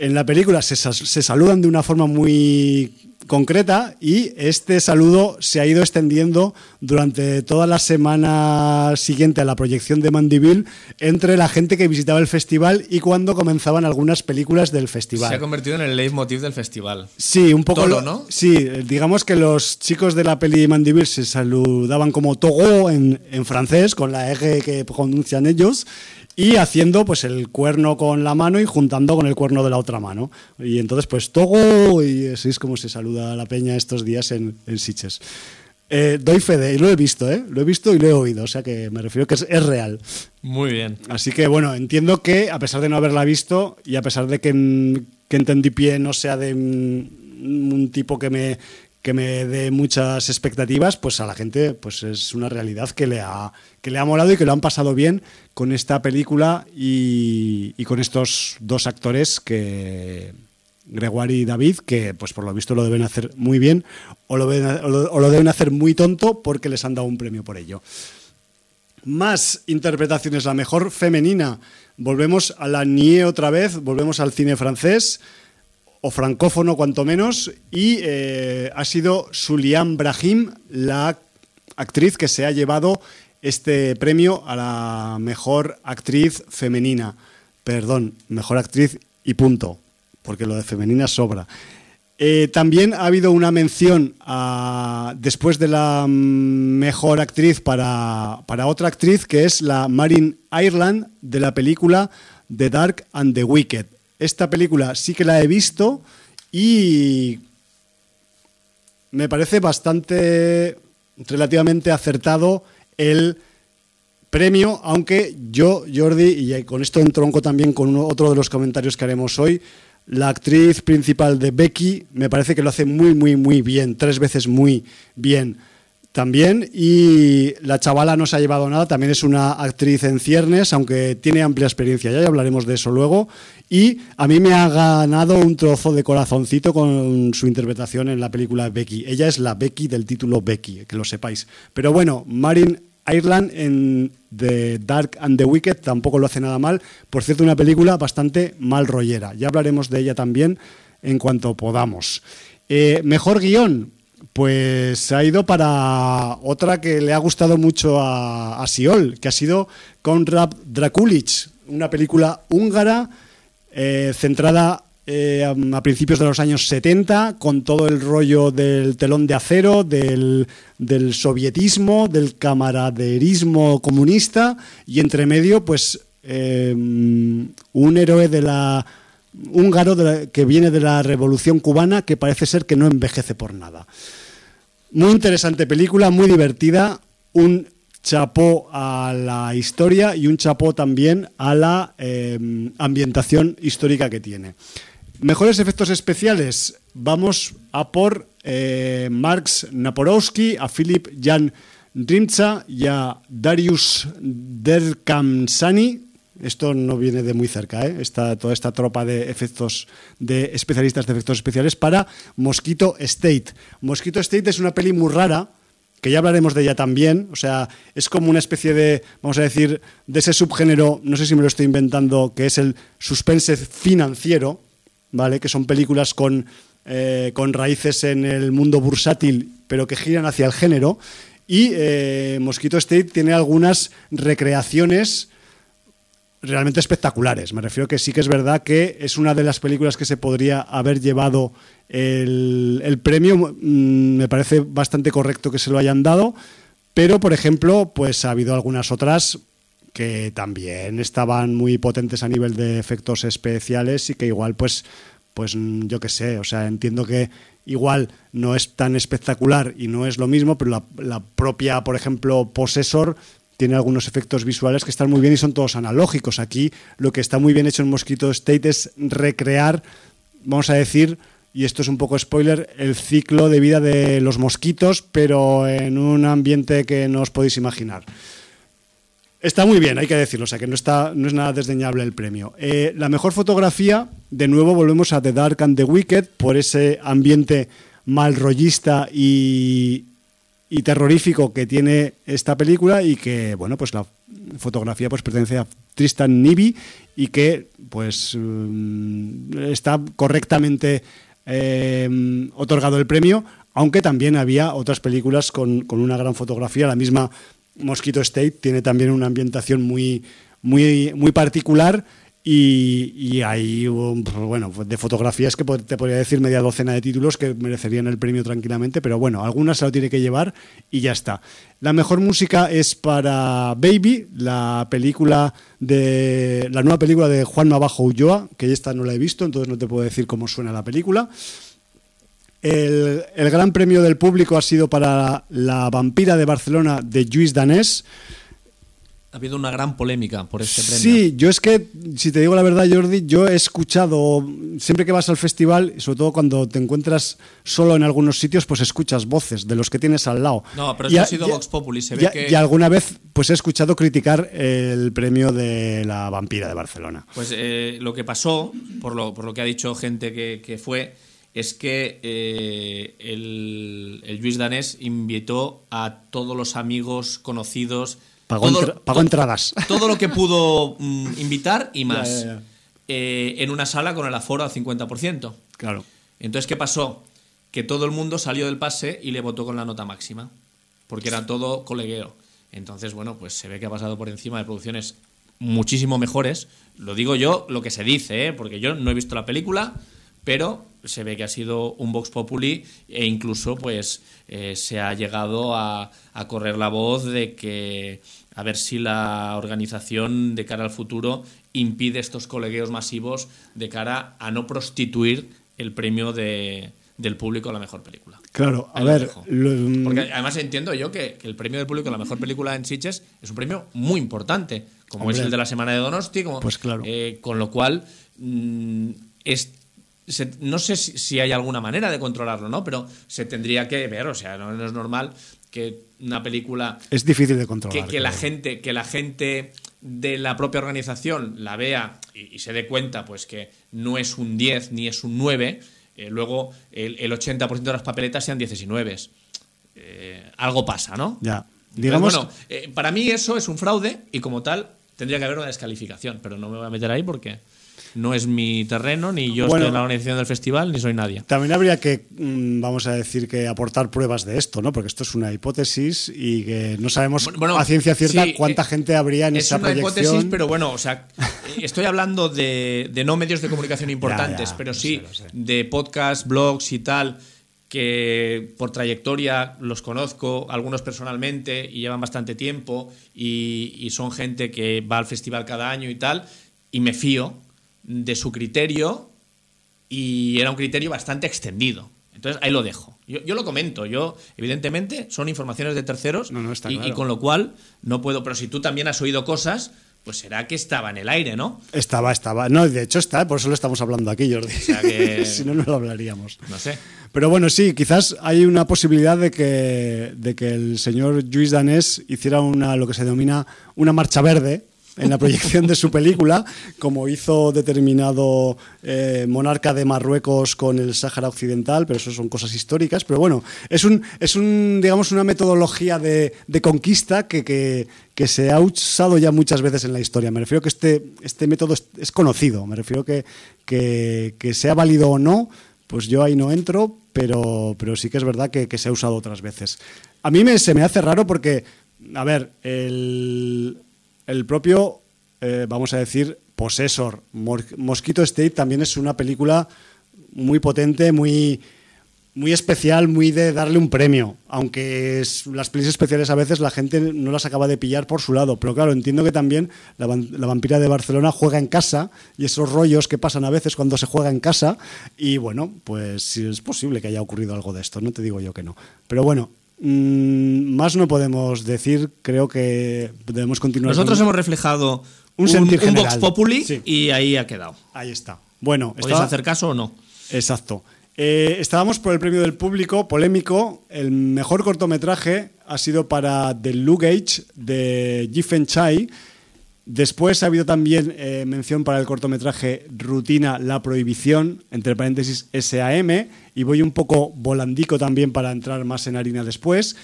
en la película se, se saludan de una forma muy concreta y este saludo se ha ido extendiendo durante toda la semana siguiente a la proyección de Mandiville entre la gente que visitaba el festival y cuando comenzaban algunas películas del festival. Se ha convertido en el leitmotiv del festival. Sí, un poco. ¿no? Sí, digamos que los chicos de la peli Mandiville se saludaban como Togo en, en francés, con la R que pronuncian ellos y haciendo pues el cuerno con la mano y juntando con el cuerno de la otra mano. Y entonces pues Togo y así es como se saluda a la peña estos días en, en Siches. Eh, doy fe de, y lo he visto, ¿eh? Lo he visto y lo he oído, o sea que me refiero que es, es, real. Muy bien. Así que bueno, entiendo que a pesar de no haberla visto y a pesar de que, que Entendí Pie no sea de un tipo que me, que me dé muchas expectativas, pues a la gente pues es una realidad que le ha, que le ha molado y que lo han pasado bien con esta película y, con estos dos actores que Gregoire y David, que pues por lo visto lo deben hacer muy bien o lo, o lo deben hacer muy tonto porque les han dado un premio por ello. Más interpretaciones, la mejor femenina. Volvemos a la NIE otra vez, volvemos al cine francés o francófono cuanto menos, y eh, ha sido Sulian Brahim, la actriz que se ha llevado este premio a la mejor actriz femenina. Perdón, mejor actriz y punto, porque lo de femenina sobra. Eh, también ha habido una mención después de la mejor actriz para, para, otra actriz que es la Marin Ireland de la película The Dark and the Wicked. Esta película sí que la he visto y me parece bastante relativamente acertado el premio, aunque yo, Jordi, y con esto entronco también con otro de los comentarios que haremos hoy, la actriz principal de Becky me parece que lo hace muy, muy, muy bien, tres veces muy bien también. Y la chavala no se ha llevado nada, también es una actriz en ciernes, aunque tiene amplia experiencia, ya, hablaremos de eso luego. Y a mí me ha ganado un trozo de corazoncito con su interpretación en la película Becky. Ella es la Becky del título Becky, que lo sepáis. Pero bueno, Marin Ireland en The Dark and the Wicked tampoco lo hace nada mal. Por cierto, una película bastante mal rollera. Ya hablaremos de ella también en cuanto podamos. Eh, mejor guion, pues ha ido para otra que le ha gustado mucho a, Siol, que ha sido Konrad Drakulic, una película húngara eh, centrada eh, a principios de los años 70, con todo el rollo del telón de acero, del, sovietismo, del camaraderismo comunista, y entre medio, pues eh, un héroe de la húngaro que viene de la revolución cubana que parece ser que no envejece por nada. Muy interesante película, muy divertida, un chapó a la historia y un chapó también a la em, ambientación histórica que tiene. Mejores efectos especiales, vamos a por eh, Marx Naporowski, a Philip Jan Rimcha y a Darius Derkamsani, esto no viene de muy cerca, ¿eh? toda esta tropa de efectos de especialistas de efectos especiales para Mosquito State. Mosquito State es una peli muy rara, que ya hablaremos de ella también, o sea, es como una especie de, vamos a decir, de ese subgénero, no sé si me lo estoy inventando, que es el suspense financiero, ¿vale? Que son películas con, eh, con raíces en el mundo bursátil, pero que giran hacia el género Y eh, Mosquito State tiene algunas recreaciones realmente espectaculares. Me refiero que sí que es verdad que es una de las películas que se podría haber llevado el, el premio. Mm, me parece bastante correcto que se lo hayan dado. Pero, por ejemplo, pues ha habido algunas otras que también estaban muy potentes a nivel de efectos especiales y que igual, pues, pues yo qué sé, o sea, entiendo que igual no es tan espectacular y no es lo mismo, pero la, la propia, por ejemplo, Possessor tiene algunos efectos visuales que están muy bien y son todos analógicos. Aquí lo que está muy bien hecho en Mosquito State es recrear, vamos a decir, y esto es un poco spoiler, el ciclo de vida de los mosquitos, pero en un ambiente que no os podéis imaginar. Está muy bien, hay que decirlo, o sea que no, está, no es nada desdeñable el premio. Eh, la mejor fotografía, de nuevo volvemos a The Dark and the Wicked, por ese ambiente mal rollista y, y terrorífico que tiene esta película y que, bueno, pues la fotografía pues pertenece a Tristan Nibi y que pues mm, está correctamente eh, otorgado el premio, aunque también había otras películas con, con, una gran fotografía. La misma Mosquito State tiene también una ambientación muy, muy, muy particular. Y, y, hay, pues, bueno, de fotografías que te podría decir media docena de títulos que merecerían el premio tranquilamente, pero bueno, algunas se lo tiene que llevar y ya está. La mejor música es para Baby, la película de la nueva película de Juan Navajo Ulloa, que esta no la he visto, entonces no te puedo decir cómo suena la película. El, el gran premio del público ha sido para La vampira de Barcelona de Lluís Danés. Ha habido una gran polémica por este premio. Sí, yo es que, si te digo la verdad, Jordi, yo he escuchado, siempre que vas al festival, sobre todo cuando te encuentras solo en algunos sitios, pues escuchas voces de los que tienes al lado. No, pero eso ha sido Vox Populi, se ve y, que... y alguna vez pues he escuchado criticar el premio de la vampira de Barcelona. Pues eh, lo que pasó, por lo, por lo que ha dicho gente que, que fue, es que eh, el, el Luis Danés invitó a todos los amigos conocidos Pagó, todo, entra pagó entradas. <laughs> Todo lo que pudo mm, invitar y más. Ya, ya, ya. Eh, en una sala con el aforo al 50%. Claro. Entonces, ¿qué pasó? Que todo el mundo salió del pase y le votó con la nota máxima. Porque era todo colegueo. Entonces, bueno, pues se ve que ha pasado por encima de producciones muchísimo mejores. Lo digo yo, lo que se dice, ¿eh? porque yo no he visto la película, pero se ve que ha sido un Vox Populi e incluso pues eh, se ha llegado a, a, correr la voz de que a ver si la organización de cara al futuro impide estos colegueos masivos de cara a no prostituir el premio de, del público a la mejor película. Claro, a ver. Lo... Porque además entiendo yo que, que, el premio del público a la mejor película en Sitges es un premio muy importante, como Hombre, es el de la Semana de Donosti, como, pues claro. Eh, con lo cual mmm, es se, no sé si, si, hay alguna manera de controlarlo, ¿no? Pero se tendría que ver, o sea, no, no es normal que una película es difícil de controlar que, que la gente que la gente de la propia organización la vea y, y, se dé cuenta pues que no es un 10 ni es un 9 eh, luego el, el, 80% de las papeletas sean 10 y 9 eh, algo pasa ¿no? ya digamos Entonces, bueno eh, para mí eso es un fraude y como tal tendría que haber una descalificación pero no me voy a meter ahí porque no es mi terreno, ni yo bueno, estoy en la organización del festival, ni soy nadie. También habría que, mm, vamos a decir, que aportar pruebas de esto, ¿no? Porque esto es una hipótesis y que no sabemos bueno, a ciencia cierta sí, cuánta eh, gente habría en esa proyección. Es una hipótesis, pero bueno, o sea, <laughs> estoy hablando de, de, no medios de comunicación importantes, ya, ya, pero sí sé, sé. de podcasts, blogs y tal que por trayectoria los conozco, algunos personalmente, y llevan bastante tiempo, y, y son gente que va al festival cada año y tal, y me fío, de su criterio y era un criterio bastante extendido. Entonces ahí lo dejo. Yo, yo lo comento. Yo, evidentemente, son informaciones de terceros no, no, y, claro. y, con lo cual no puedo. Pero si tú también has oído cosas, pues será que estaba en el aire, ¿no? Estaba, estaba. No, de hecho está, por eso lo estamos hablando aquí, Jordi. O sea que... <laughs> si no, no lo hablaríamos. No sé. Pero bueno, sí, quizás hay una posibilidad de que, de que el señor Luis Danés hiciera una, lo que se denomina una marcha verde en la proyección de su película, como hizo determinado eh, monarca de Marruecos con el Sáhara Occidental, pero eso son cosas históricas. Pero bueno, es un, es un digamos, una metodología de, de conquista que, que, que, se ha usado ya muchas veces en la historia. Me refiero que este, este método es, es conocido, me refiero que, que, que sea válido o no, pues yo ahí no entro, pero, pero sí que es verdad que, que, se ha usado otras veces. a mí me, se me hace raro porque, a ver, el, el propio, eh, vamos a decir, Possessor, Mosquito State también es una película muy potente, muy muy especial, muy de darle un premio, aunque las pelis especiales a veces la gente no las acaba de pillar por su lado, pero claro, entiendo que también la, vampira de Barcelona juega en casa y esos rollos que pasan a veces cuando se juega en casa. Y bueno, pues es posible que haya ocurrido algo de esto, no te digo yo que no, pero bueno. Mm, más no podemos decir, creo que debemos continuar. Nosotros hemos reflejado un, un, Vox Populi y ahí ha quedado. Ahí está. Bueno, ¿podéis hacer caso o no? Exacto. Eh, estábamos por el premio del público, polémico. El mejor cortometraje ha sido para The Luggage de Jifen Chai. Después ha habido también eh, mención para el cortometraje Rutina La Prohibición, entre paréntesis SAM, y voy un poco volandico también para entrar más en harina después.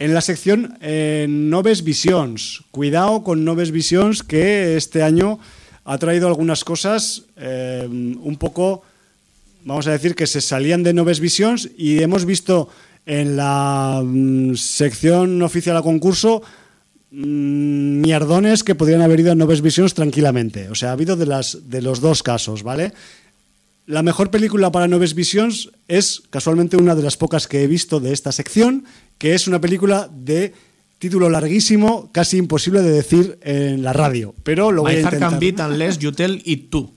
En la sección eh, Noves Visions, cuidado con Noves Visions que este año ha traído algunas cosas un poco vamos a decir que se salían de Noves Visions y hemos visto en la mm, sección oficial a concurso mierdones que podrían haber ido a Noves Visions tranquilamente. O sea, ha habido de, las, de los dos casos, ¿vale? La mejor película para Noves Visions es casualmente una de las pocas que he visto de esta sección, que es una película de título larguísimo, casi imposible de decir en la radio, pero lo voy a intentar. can beat unless you tell it too.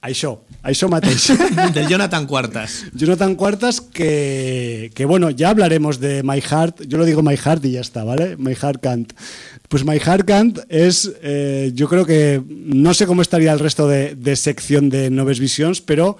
Això, això mateix. <laughs> Del Jonathan Cuartas. Jonathan Cuartas, que, que, bueno, ya hablaremos de My Heart. Yo lo digo My Heart y ya está, ¿vale? My Heart Can't. Pues My Heart Can't es, eh, yo creo que, no sé cómo estaría el resto de, de sección de Noves Visions, pero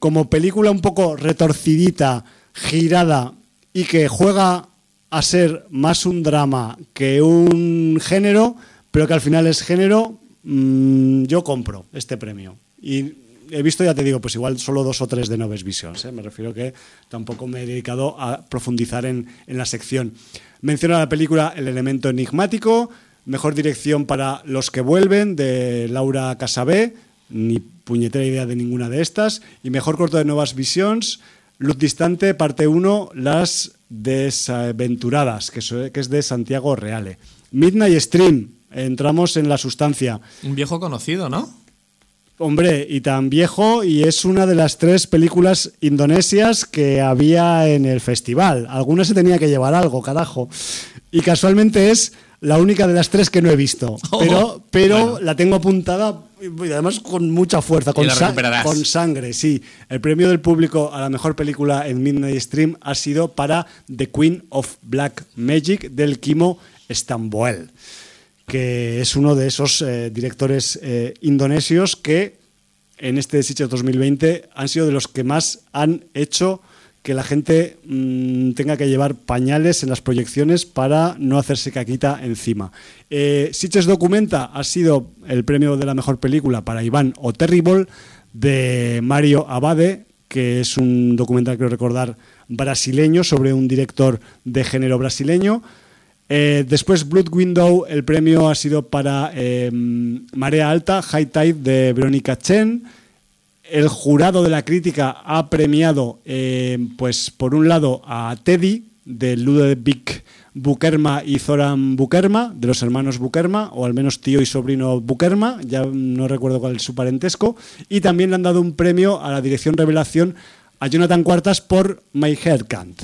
como película un poco retorcidita, girada y que juega a ser más un drama que un género, pero que al final es género, mmm, yo compro este premio. Y he visto, ya te digo, pues igual solo dos o tres de Noves Visions. ¿eh? Me refiero que tampoco me he dedicado a profundizar en, en la sección. Menciona la película El elemento enigmático, mejor dirección para Los que vuelven, de Laura Casabé, ni puñetera idea de ninguna de estas, y mejor corto de Nuevas Visions, Luz Distante, parte 1, Las Desaventuradas, que, que es de Santiago Reale. Midnight Stream, entramos en la sustancia. Un viejo conocido, ¿no? Hombre, y tan viejo, y es una de las tres películas indonesias que había en el festival. Alguna se tenía que llevar algo, carajo. Y casualmente es la única de las tres que no he visto. <laughs> Oh, pero la tengo apuntada, y además con mucha fuerza, con, con sangre, sí. El premio del público a la mejor película en Midnight Stream ha sido para The Queen of Black Magic del Kimo Stamboel que es uno de esos eh, directores eh, indonesios que en este Sitges 2020 han sido de los que más han hecho que la gente mm, tenga que llevar pañales en las proyecciones para no hacerse caquita encima. Eh, Documenta ha sido el premio de la mejor película para Iván o Terrible de Mario Abade, que es un documental, creo recordar, brasileño sobre un director de género brasileño. Eh, después Blood Window, el premio ha sido para eh, Marea Alta, High Tide de Verónica Chen. El jurado de la crítica ha premiado, eh, pues por un lado, a Teddy, de Ludovic Bukerma y Zoran Bukerma, de los hermanos Bukerma, o al menos tío y sobrino Bukerma, ya no recuerdo cuál es su parentesco. Y también le han dado un premio a la dirección revelación a Jonathan Cuartas por My Hair Can't.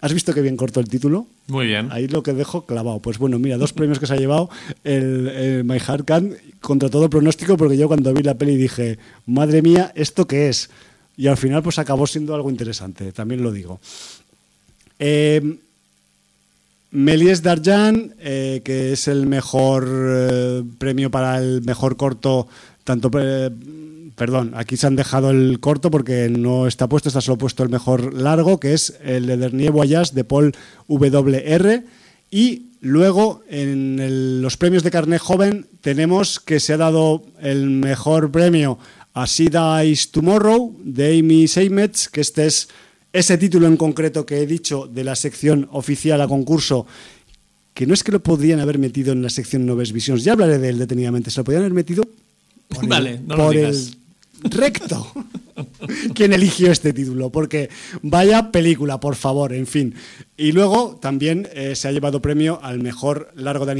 ¿Has visto qué bien corto el título? Muy bien. Ahí lo que dejo clavado. Pues bueno, mira, dos premios que se ha llevado el, My Heart Can contra todo pronóstico, porque yo cuando vi la peli dije, madre mía, ¿esto qué es? Y al final pues acabó siendo algo interesante, también lo digo. Eh, Méliès Darjan, eh, que es el mejor eh, premio para el mejor corto, tanto eh, perdón, aquí se han dejado el corto porque no está puesto, está solo puesto el mejor largo, que es el de Dernier Voyage de Paul WR. Y luego en los premios de carnet joven tenemos que se ha dado el mejor premio a Sida Is Tomorrow de Amy Seymetz, que este es ese título en concreto que he dicho de la sección oficial a concurso que no es que lo podrían haber metido en la sección Noves Visions, ya hablaré de él detenidamente, se lo podrían haber metido vale, no lo digas recto. quién eligió este título, porque vaya película, por favor, en fin. Y luego también eh, se ha llevado premio al mejor largo de,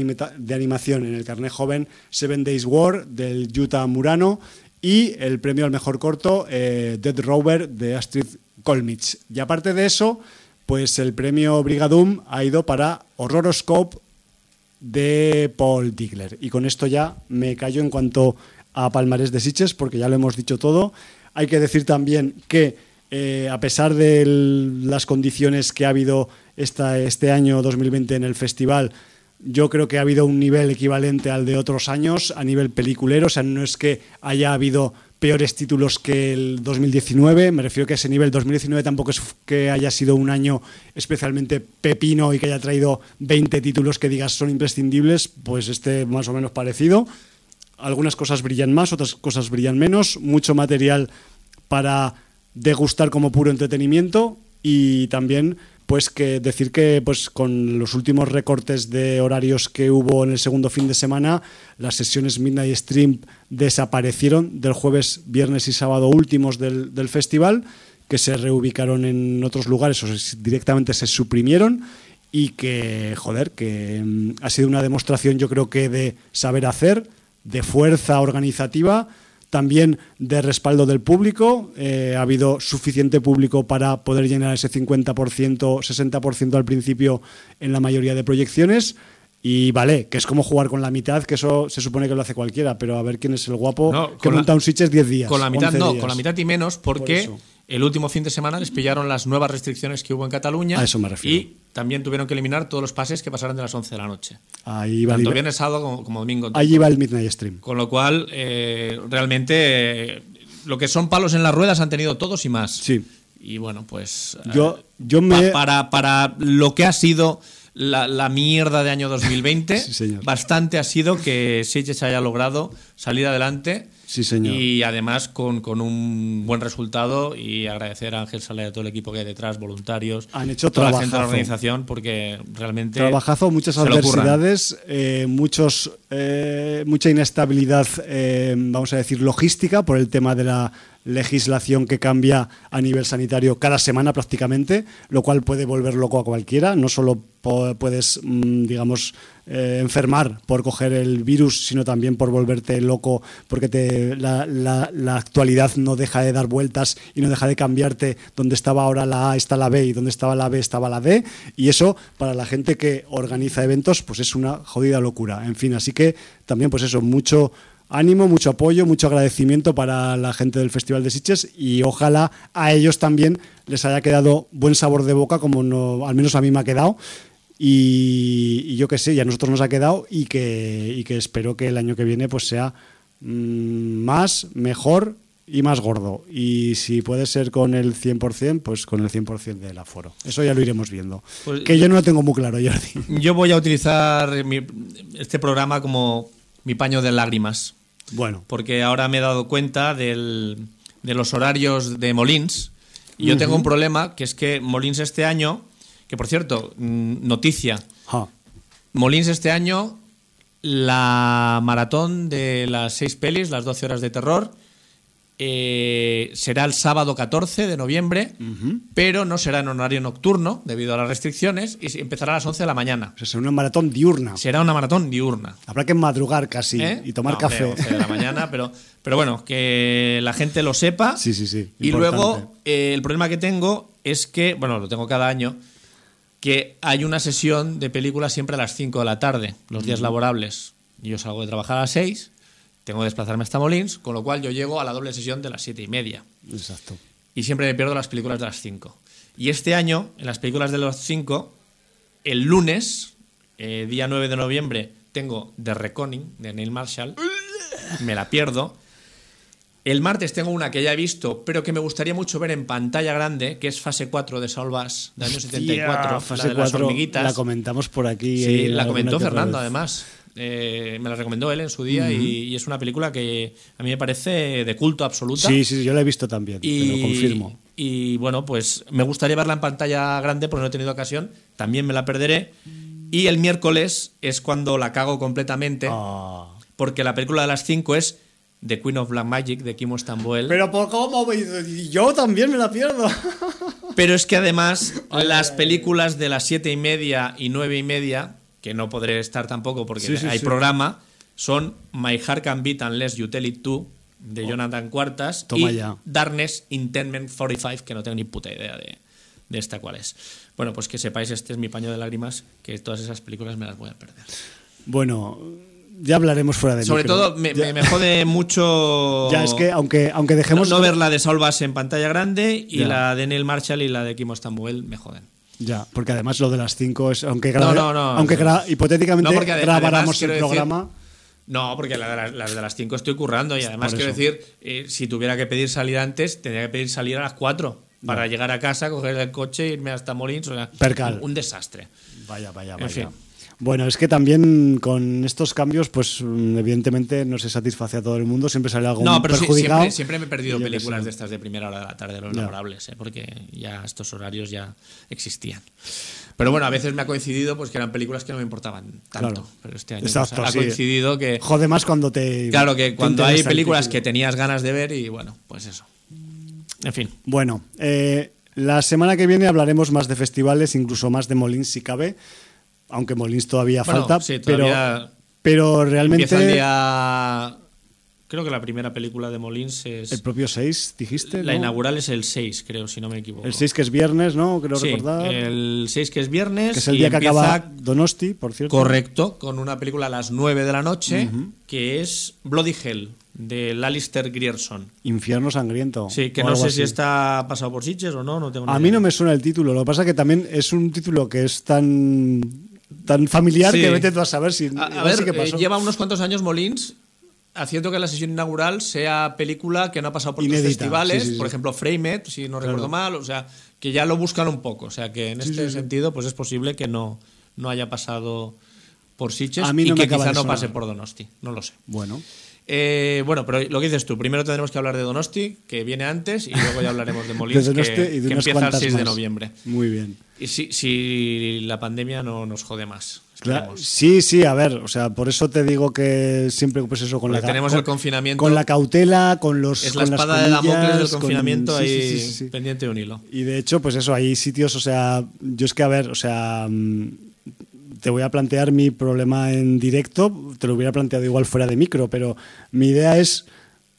animación en el carnet joven Seven Days War del Yuta Murano y el premio al mejor corto eh, Dead Rover de Astrid Kolmich. Y aparte de eso, pues el premio Brigadum ha ido para Horroroscope de Paul Digler. Y con esto ya me callo en cuanto a Palmarés de Siches, porque ya lo hemos dicho todo. Hay que decir también que, eh, a pesar de las condiciones que ha habido esta, este año 2020 en el festival, yo creo que ha habido un nivel equivalente al de otros años a nivel peliculero. O sea, no es que haya habido peores títulos que el 2019. Me refiero que ese nivel 2019 tampoco es que haya sido un año especialmente pepino y que haya traído 20 títulos que digas son imprescindibles. Pues este más o menos parecido. Algunas cosas brillan más, otras cosas brillan menos. Mucho material para degustar como puro entretenimiento y también pues que decir que pues con los últimos recortes de horarios que hubo en el segundo fin de semana, las sesiones Midnight Stream desaparecieron del jueves, viernes y sábado últimos del, festival, que se reubicaron en otros lugares o directamente se suprimieron y que, joder, que mm, ha sido una demostración yo creo que de saber hacer, de fuerza organizativa también de respaldo del público. Eh, ha habido suficiente público para poder llenar ese 50%, 60% al principio en la mayoría de proyecciones. Y vale, que es como jugar con la mitad, que eso se supone que lo hace cualquiera, pero a ver quién es el guapo que monta un Sitches 10 días. Con la mitad no, con la mitad y menos, porque el último fin de semana les pillaron las nuevas restricciones que hubo en Cataluña. A eso me refiero. Y también tuvieron que eliminar todos los pases que pasaron de las 11 de la noche. Ahí va Tanto viernes, sábado como, domingo. Allí va el Midnight Stream. Con lo cual, eh, realmente, eh, lo que son palos en las ruedas han tenido todos y más. Sí. Y bueno, pues. Yo, eh, yo me. para, para lo que ha sido la, mierda de año 2020, <laughs> bastante ha sido que Sitges haya logrado salir adelante. Sí, señor. Y además con, un buen resultado y agradecer a Ángel Sala y a todo el equipo que hay detrás, voluntarios. Han hecho toda la gente de la organización porque realmente. Trabajazo, muchas adversidades, eh, muchos, eh, mucha inestabilidad, eh, vamos a decir, logística por el tema de la legislación que cambia a nivel sanitario cada semana prácticamente, lo cual puede volver loco a cualquiera. No solo puedes, mm, digamos, eh, enfermar por coger el virus, sino también por volverte loco porque te, la, la, actualidad no deja de dar vueltas y no deja de cambiarte. Donde estaba ahora la A está la B y donde estaba la B estaba la D. Y eso, para la gente que organiza eventos, pues es una jodida locura. En fin, así que también, pues eso, mucho ánimo, mucho apoyo, mucho agradecimiento para la gente del Festival de Sitges y ojalá a ellos también les haya quedado buen sabor de boca, como no, al menos a mí me ha quedado. Y, yo que sé, ya a nosotros nos ha quedado y que, que espero que el año que viene pues sea mm, más, mejor y más gordo. Y si puede ser con el 100%, pues con el 100% del aforo. Eso ya lo iremos viendo. Pues que yo no lo tengo muy claro, Jordi. Yo voy a utilizar este programa como mi paño de lágrimas. Bueno. Porque ahora me he dado cuenta de los horarios de Molins. Y yo tengo un problema, que es que Molins este año, que por cierto, mm, noticia, Molins este año, la maratón de las seis pelis, las 12 horas de terror, eh, será el sábado 14 de noviembre, pero no será en horario nocturno debido a las restricciones y empezará a las 11 de la mañana. será una maratón diurna. Será una maratón diurna. Habrá que madrugar casi ¿Eh? y tomar café. 11 de la mañana, pero, pero bueno, que la gente lo sepa. Sí, sí, sí. Y luego, eh, el problema que tengo es que, bueno, lo tengo cada año, que hay una sesión de películas siempre a las 5 de la tarde, los días laborables. Yo salgo de trabajar a las 6 tengo que desplazarme hasta Molins, con lo cual yo llego a la doble sesión de las siete y media. Exacto. Y siempre me pierdo las películas de las cinco. Y este año, en las películas de las cinco, el lunes, eh, día 9 de noviembre, tengo The Reckoning de Neil Marshall. Me la pierdo. El martes tengo una que ya he visto, pero que me gustaría mucho ver en pantalla grande, que es Fase 4 de Saul Bass, del año 74. fase la de las hormiguitas. La comentamos por aquí. Sí, la comentó Fernando, además. Eh, me la recomendó él en su día y, es una película que a mí me parece de culto absoluta. Sí, sí, yo la he visto también, y, lo confirmo. Y bueno, pues me gustaría verla en pantalla grande porque no he tenido ocasión, también me la perderé. Y el miércoles es cuando la cago completamente, ah. porque la película de las 5 es The Queen of Black Magic de Kimo Stamboel. Pero por cómo yo también me la pierdo. Pero es que además las películas de las siete y media y nueve y media, que no podré estar tampoco porque Sí, sí, hay sí. programa, son My Heart Can Beat Unless You Tell It To de Jonathan Cuartas Oh. Toma y ya. Darkness Intendment 45, que no tengo ni puta idea de, de esta cuál es. Bueno, pues que sepáis, este es mi paño de lágrimas, que todas esas películas me las voy a perder. Bueno, ya hablaremos fuera de Sobre micro. todo, me, Ya- me- me jode <laughs> mucho... Ya es que, aunque, aunque dejemos. no ver la de Saul Bass en pantalla grande y Ya. la de Neil Marshall y la de Kimo Stambuel me joden. Ya, porque además lo de las 5 es. Aunque, No, gra- no, no. aunque gra- hipotéticamente No, grabáramos el decir- programa. No, porque la de las, de las 5 estoy currando y además quiero decir, eh, si tuviera que pedir salir antes, tendría que pedir salir a las 4 para llegar a casa, coger el coche e irme hasta Molins. O sea, Percal. Un, un desastre. Vaya, vaya, En vaya. fin. Bueno, es que también con estos cambios, pues mm, evidentemente no se satisface a todo el mundo, siempre sale algún No, pero sí, perjudicado. siempre, siempre me he perdido películas de estas de primera hora de la tarde, los Ya. laborables, ¿eh? porque ya estos horarios ya existían. Pero bueno, a veces me ha coincidido pues que eran películas que no me importaban tanto. Claro. Pero este año Exacto, pues, ha sí. coincidido que. Jode más cuando te. Claro, que cuando hay películas que tenías ganas de ver y bueno, pues eso. En fin. Bueno, eh, la semana que viene hablaremos más de festivales, incluso más de Molins si cabe, aunque Molins todavía Bueno, falta, sí, pero, todavía pero realmente Empieza el día. Creo que la primera película de Molins es. el propio 6, dijiste. la ¿no? inaugural es el 6, creo, si no me equivoco. El 6 que es viernes, ¿no? Creo Sí, recordar. el 6 que es viernes. que es el día que acaba Donosti, por cierto. Correcto, con una película a las 9 de la noche que es Bloody Hell, de Alistair Grierson. Infierno sangriento. Sí, que no sé si está pasado por Sitges o no, no tengo A idea. mí no me suena el título, lo que pasa que también es un título que es tan tan familiar Sí. que vete tú a saber si A, ver, sí que eh, pasó. lleva unos cuantos años Molins haciendo que la sesión inaugural sea película que no ha pasado por otros Inédita, festivales, sí, sí, sí. por ejemplo Framed, si no recuerdo mal, o sea, que ya lo buscan un poco, o sea, que en este sentido pues es posible que no, no haya pasado por Sitges A mí y no me que quizá no pase por Donosti, no lo sé. Bueno, Eh, bueno, pero lo que dices tú, primero tendremos que hablar de Donosti, que viene antes, y luego ya hablaremos de <laughs> Molins, de que, Donosti y de que empieza el cuantas 6 de noviembre. Muy bien. Y si, si la pandemia no nos jode más. Cla- esperemos. Sí, sí, a ver, o sea, por eso te digo que siempre pues eso con Porque la tenemos con, el confinamiento. con la cautela, con los Es la con las espada de Damocles del con- confinamiento ahí sí, sí, sí, sí. pendiente de un hilo. Y de hecho, pues eso, hay sitios, o sea, yo es que a ver, o sea, mm, te voy a plantear mi problema en directo, te lo hubiera planteado igual fuera de micro, pero mi idea es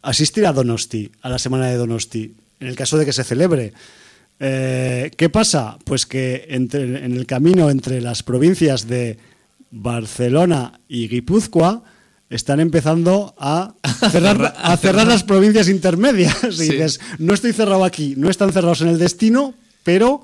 asistir a Donosti, a la semana de Donosti, en el caso de que se celebre. Eh, ¿Qué pasa? Pues que entre- en el camino entre las provincias de Barcelona y Guipúzcoa están empezando a <laughs> cerrar, a cerrar las provincias intermedias. Y Sí. dices, no estoy cerrado aquí, no están cerrados en el destino, pero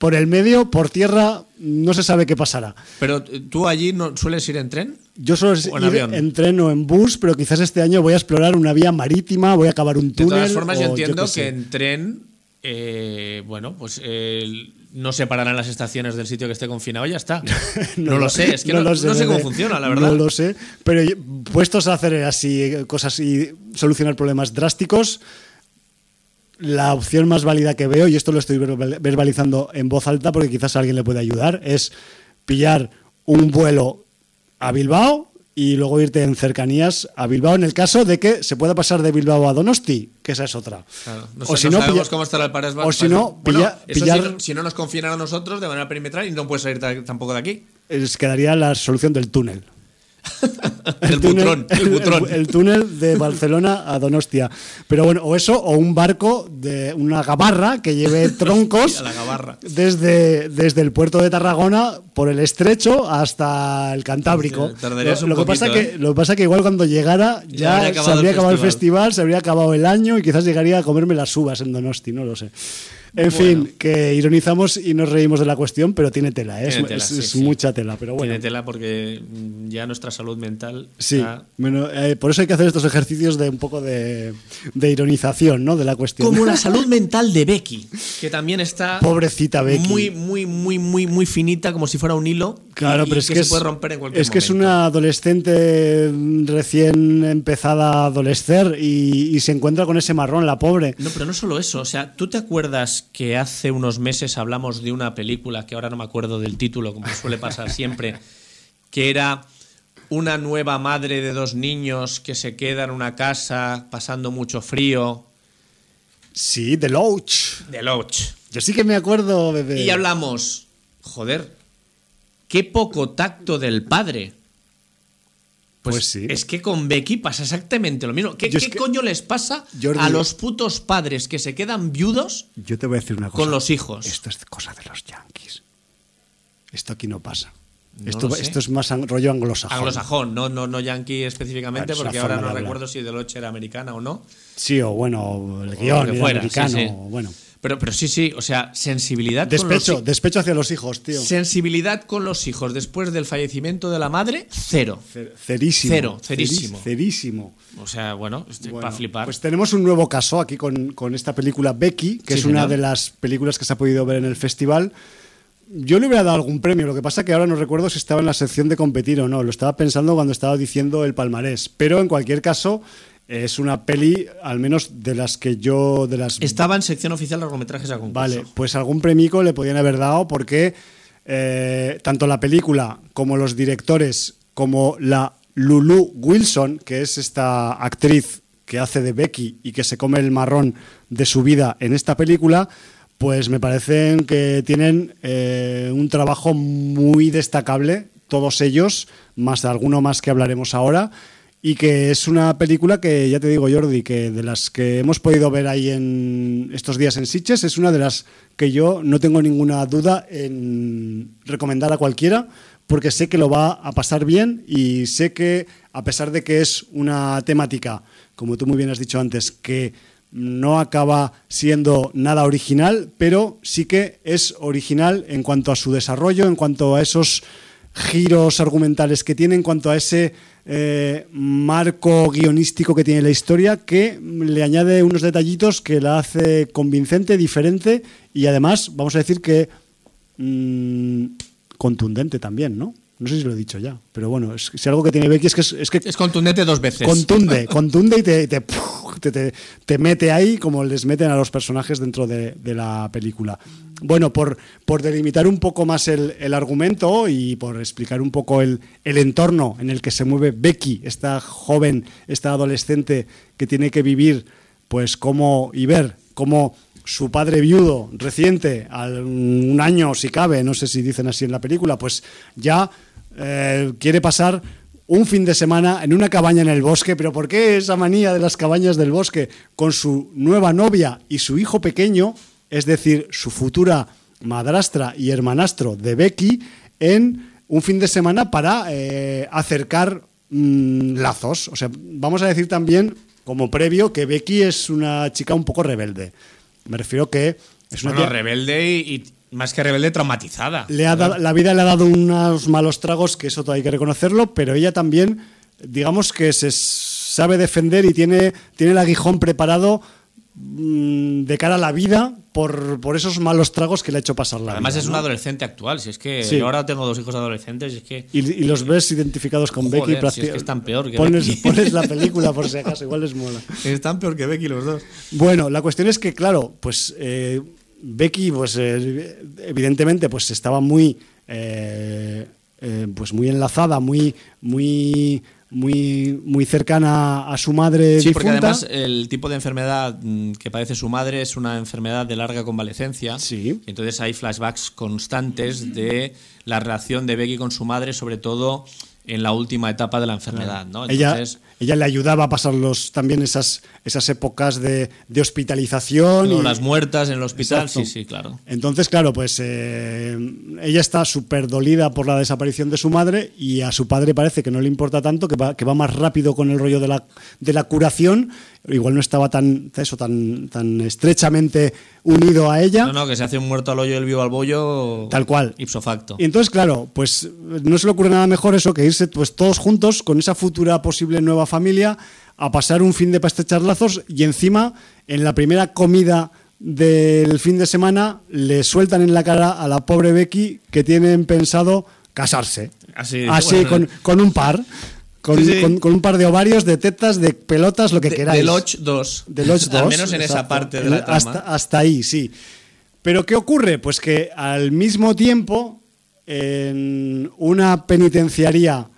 por el medio, por tierra, no se sabe qué pasará. Pero eh, tú allí no sueles ir en tren. Yo solo ¿O en ir avión? en tren o en bus, pero quizás este año voy a explorar una vía marítima, voy a acabar un De túnel. todas formas, yo entiendo que sé. en tren, eh, bueno, pues eh, no se pararán las estaciones del sitio que esté confinado ya está. <laughs> no, lo sé, es que no, lo no sé, cómo funciona, la verdad. No lo sé, pero puestos a hacer así cosas y solucionar problemas drásticos, la opción más válida que veo, y esto lo estoy verbal- verbalizando en voz alta porque quizás alguien le puede ayudar, es pillar un vuelo a Bilbao y luego irte en cercanías a Bilbao en el caso de que se pueda pasar de Bilbao a Donosti, que esa es otra. Claro, no, O si no no, sabemos pilla- cómo estará el o si no, bueno, pilla- eso pillar- si, no, si no nos confinan a nosotros de manera perimetral y no puedes salir ta- tampoco de aquí. Es, quedaría la solución del túnel. <laughs> El, túnel- butrón, el butrón. el túnel de Barcelona a Donostia. Pero bueno, o eso, o un barco de una gabarra que lleve <laughs> troncos la desde, desde el puerto de Tarragona por el estrecho hasta el Cantábrico. Tardarías lo, un lo que pasa poquito, que, ¿eh? lo que pasa que igual cuando llegara Ya ya, habría se habría el acabado el festival. festival, se habría acabado el año y quizás llegaría a comerme las uvas en Donosti, no lo sé. En fin, que ironizamos y nos reímos de la cuestión, pero tiene tela, ¿eh? Tiene es, tela, es- sí, es sí. mucha tela, pero bueno. Tiene tela porque mm, ya nuestra salud mental Sí, está- bueno, eh, por eso hay que hacer estos ejercicios de un poco de, de ironización, ¿no? De la cuestión. Como la <laughs> salud mental de Becky, que también está Pobrecita Becky. muy, muy, muy, muy, muy finita, como si fuera un hilo. Claro, y- y pero es que, se es, puede romper en cualquier es que es una adolescente recién empezada a adolecer y, y se encuentra con ese marrón, la pobre. No, pero no solo eso. O sea, ¿tú te acuerdas que hace unos meses hablamos de una película que ahora no me acuerdo del título, como suele pasar <laughs> siempre, que era una nueva madre de dos niños que se queda en una casa pasando mucho frío. Sí, The Loach. De Loach. Yo sí que me acuerdo, bebé. Y hablamos, joder, qué poco tacto del padre. Pues, Pues sí. Es que con Becky pasa exactamente lo mismo. ¿Qué, coño les pasa Jordi- a los putos padres que se quedan viudos Yo te voy a decir una cosa. con los hijos? Esto es cosa de los yankees. Esto aquí no pasa. No esto, es más rollo anglosajón. Anglosajón, no, no, no yankee específicamente, porque ahora no recuerdo si Deloche era americana o no. Sí, o bueno, el guion era fuera, americano. sí, sí. Bueno. Pero, pero sí, sí, o sea, sensibilidad con los Despecho, despecho hacia los hijos, tío. Sensibilidad con los hijos después del fallecimiento de la madre, cero. Cer- Cerísimo. Cero, cerísimo. Cerí- Cerísimo. O sea, bueno, estoy Bueno, para flipar. Pues tenemos un nuevo caso aquí con, con esta película Becky, que Sí, es una señor. de las películas que se ha podido ver en el festival. Yo le hubiera dado algún premio, lo que pasa que ahora no recuerdo si estaba en la sección de competir o no. Lo estaba pensando cuando estaba diciendo el palmarés. Pero en cualquier caso, es una peli, al menos de las que yo. de las Estaba en sección oficial de largometrajes a concurso. Vale, pues algún premio le podían haber dado porque eh, tanto la película como los directores, como la Lulu Wilson, que es esta actriz que hace de Becky y que se come el marrón de su vida en esta película, pues me parecen que tienen eh, un trabajo muy destacable, todos ellos, más de alguno más que hablaremos ahora y que es una película que, ya te digo Jordi, que de las que hemos podido ver ahí en estos días en Sitges, es una de las que yo no tengo ninguna duda en recomendar a cualquiera, porque sé que lo va a pasar bien y sé que, a pesar de que es una temática, como tú muy bien has dicho antes, que no acaba siendo nada original, pero sí que es original en cuanto a su desarrollo, en cuanto a esos giros argumentales que tiene en cuanto a ese eh, marco guionístico que tiene la historia que le añade unos detallitos que la hace convincente, diferente y además vamos a decir que mm, contundente también, ¿no? No sé si lo he dicho ya, pero bueno, es, si algo que tiene Becky es que, es, es que Es contundente dos veces. contunde, contunde y te, te, te- te- te mete ahí como les meten a los personajes dentro de, de la película. Bueno, por, por delimitar un poco más el, el argumento y por explicar un poco el, el entorno en el que se mueve Becky, esta joven, esta adolescente que tiene que vivir, pues cómo y ver cómo su padre viudo reciente, al un año si cabe, no sé si dicen así en la película, pues ya eh, quiere pasar un fin de semana en una cabaña en el bosque, pero ¿por qué esa manía de las cabañas del bosque con su nueva novia y su hijo pequeño, es decir, su futura madrastra y hermanastro de Becky, en un fin de semana para eh, acercar mm, lazos? O sea, vamos a decir también, como previo, que Becky es una chica un poco rebelde. Me refiero que es una Bueno, rebelde y más que rebelde, traumatizada. le ha dado- la vida le ha dado unos malos tragos, que eso hay que reconocerlo, pero ella también, digamos que se sabe defender y tiene, tiene el aguijón preparado mm, de cara a la vida por, por esos malos tragos que le ha hecho pasar la Además vida, es ¿no? un adolescente actual. Si es que Sí. yo ahora tengo dos hijos adolescentes y es que... y, y los ves identificados con Joder, Becky. si es que están peor que pones, Becky. pones la <laughs> película por si acaso, igual les mola. Están peor que Becky los dos. Bueno, la cuestión es que, claro, pues eh, Becky, pues eh, evidentemente, pues estaba muy, eh, eh, pues muy enlazada, muy, muy, muy, muy cercana a su madre Sí, porque además el tipo de enfermedad mm, que padece su madre es una enfermedad de larga convalecencia. Sí. Y entonces hay flashbacks constantes de la relación de Becky con su madre, sobre todo en la última etapa de la enfermedad, ¿no? Entonces, ella le ayudaba a pasar los, también esas, esas épocas de, de hospitalización. y, las muertas en el hospital, Exacto. sí, sí, claro. Entonces, claro, pues eh, ella está súper dolida por la desaparición de su madre y a su padre parece que no le importa tanto, que va, que va más rápido con el rollo de la, de la curación. Igual no estaba tan, eso, tan, tan estrechamente unido a ella. No, no, que se hace un muerto al hoyo y el vivo al bollo. Tal cual. Ipso facto. Y entonces, claro, pues no se le ocurre nada mejor eso que irse pues todos juntos con esa futura posible nueva familia a pasar un fin de para estrechar lazos y encima en la primera comida del fin de semana le sueltan en la cara a la pobre Becky que tienen pensado casarse. Así, Así bueno, con, con un par. Con, Sí, sí. con- con un par de ovarios, de tetas, de pelotas, lo que De, queráis. de Lodge 2. De Lodge 2. Al menos en esa parte de la trama. Hasta, hasta ahí, sí. Pero ¿qué ocurre? Pues que al mismo tiempo, en una penitenciaría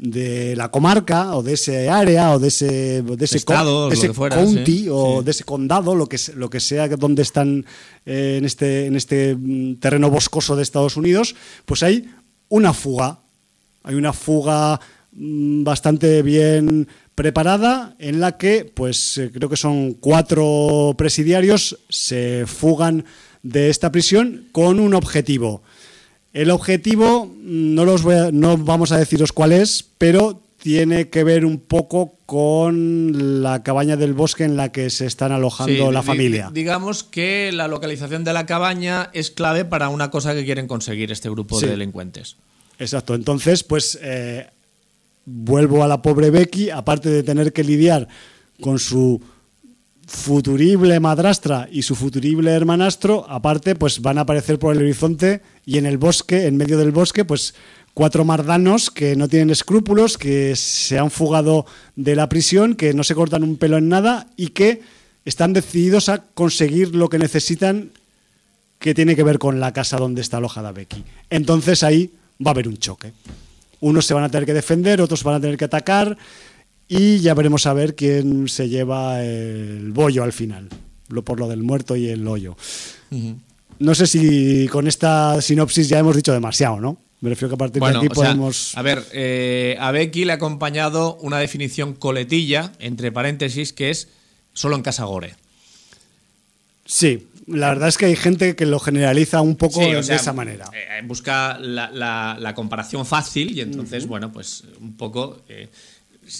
de la comarca o de ese área o de ese, de ese, Estado, de ese lo que fuera, county sí, o sí. de ese condado, lo que, lo que sea donde están eh, en este, en este mm, terreno boscoso de Estados Unidos, pues hay una fuga. Hay una fuga mm, bastante bien preparada en la que, pues eh, creo que son cuatro presidiarios, se fugan de esta prisión con un objetivo. El objetivo, no, los voy a- no vamos a deciros cuál es, pero tiene que ver un poco con la cabaña del bosque en la que se están alojando Sí, la familia. di- Digamos que la localización de la cabaña es clave para una cosa que quieren conseguir este grupo Sí. de delincuentes. Exacto. Entonces, pues eh, vuelvo a la pobre Becky, aparte de tener que lidiar con su futurible madrastra y su futurible hermanastro, aparte, pues van a aparecer por el horizonte y en el bosque, en medio del bosque, pues cuatro mardanos que no tienen escrúpulos, que se han fugado de la prisión, que no se cortan un pelo en nada y que están decididos a conseguir lo que necesitan que tiene que ver con la casa donde está alojada Becky. Entonces ahí va a haber un choque. Unos se van a tener que defender, otros van a tener que atacar y ya veremos a ver quién se lleva el bollo al final, lo por lo del muerto y el hoyo. No sé si con esta sinopsis ya hemos dicho demasiado, ¿no? Me refiero que a partir Bueno, de aquí sea, podemos... a ver, eh, a Becky le ha acompañado una definición coletilla, entre paréntesis, que es solo en casa gore. Sí, la verdad es que hay gente que lo generaliza un poco Sí, o de esa manera. eh, busca la, la- la comparación fácil y entonces, bueno, pues un poco, eh,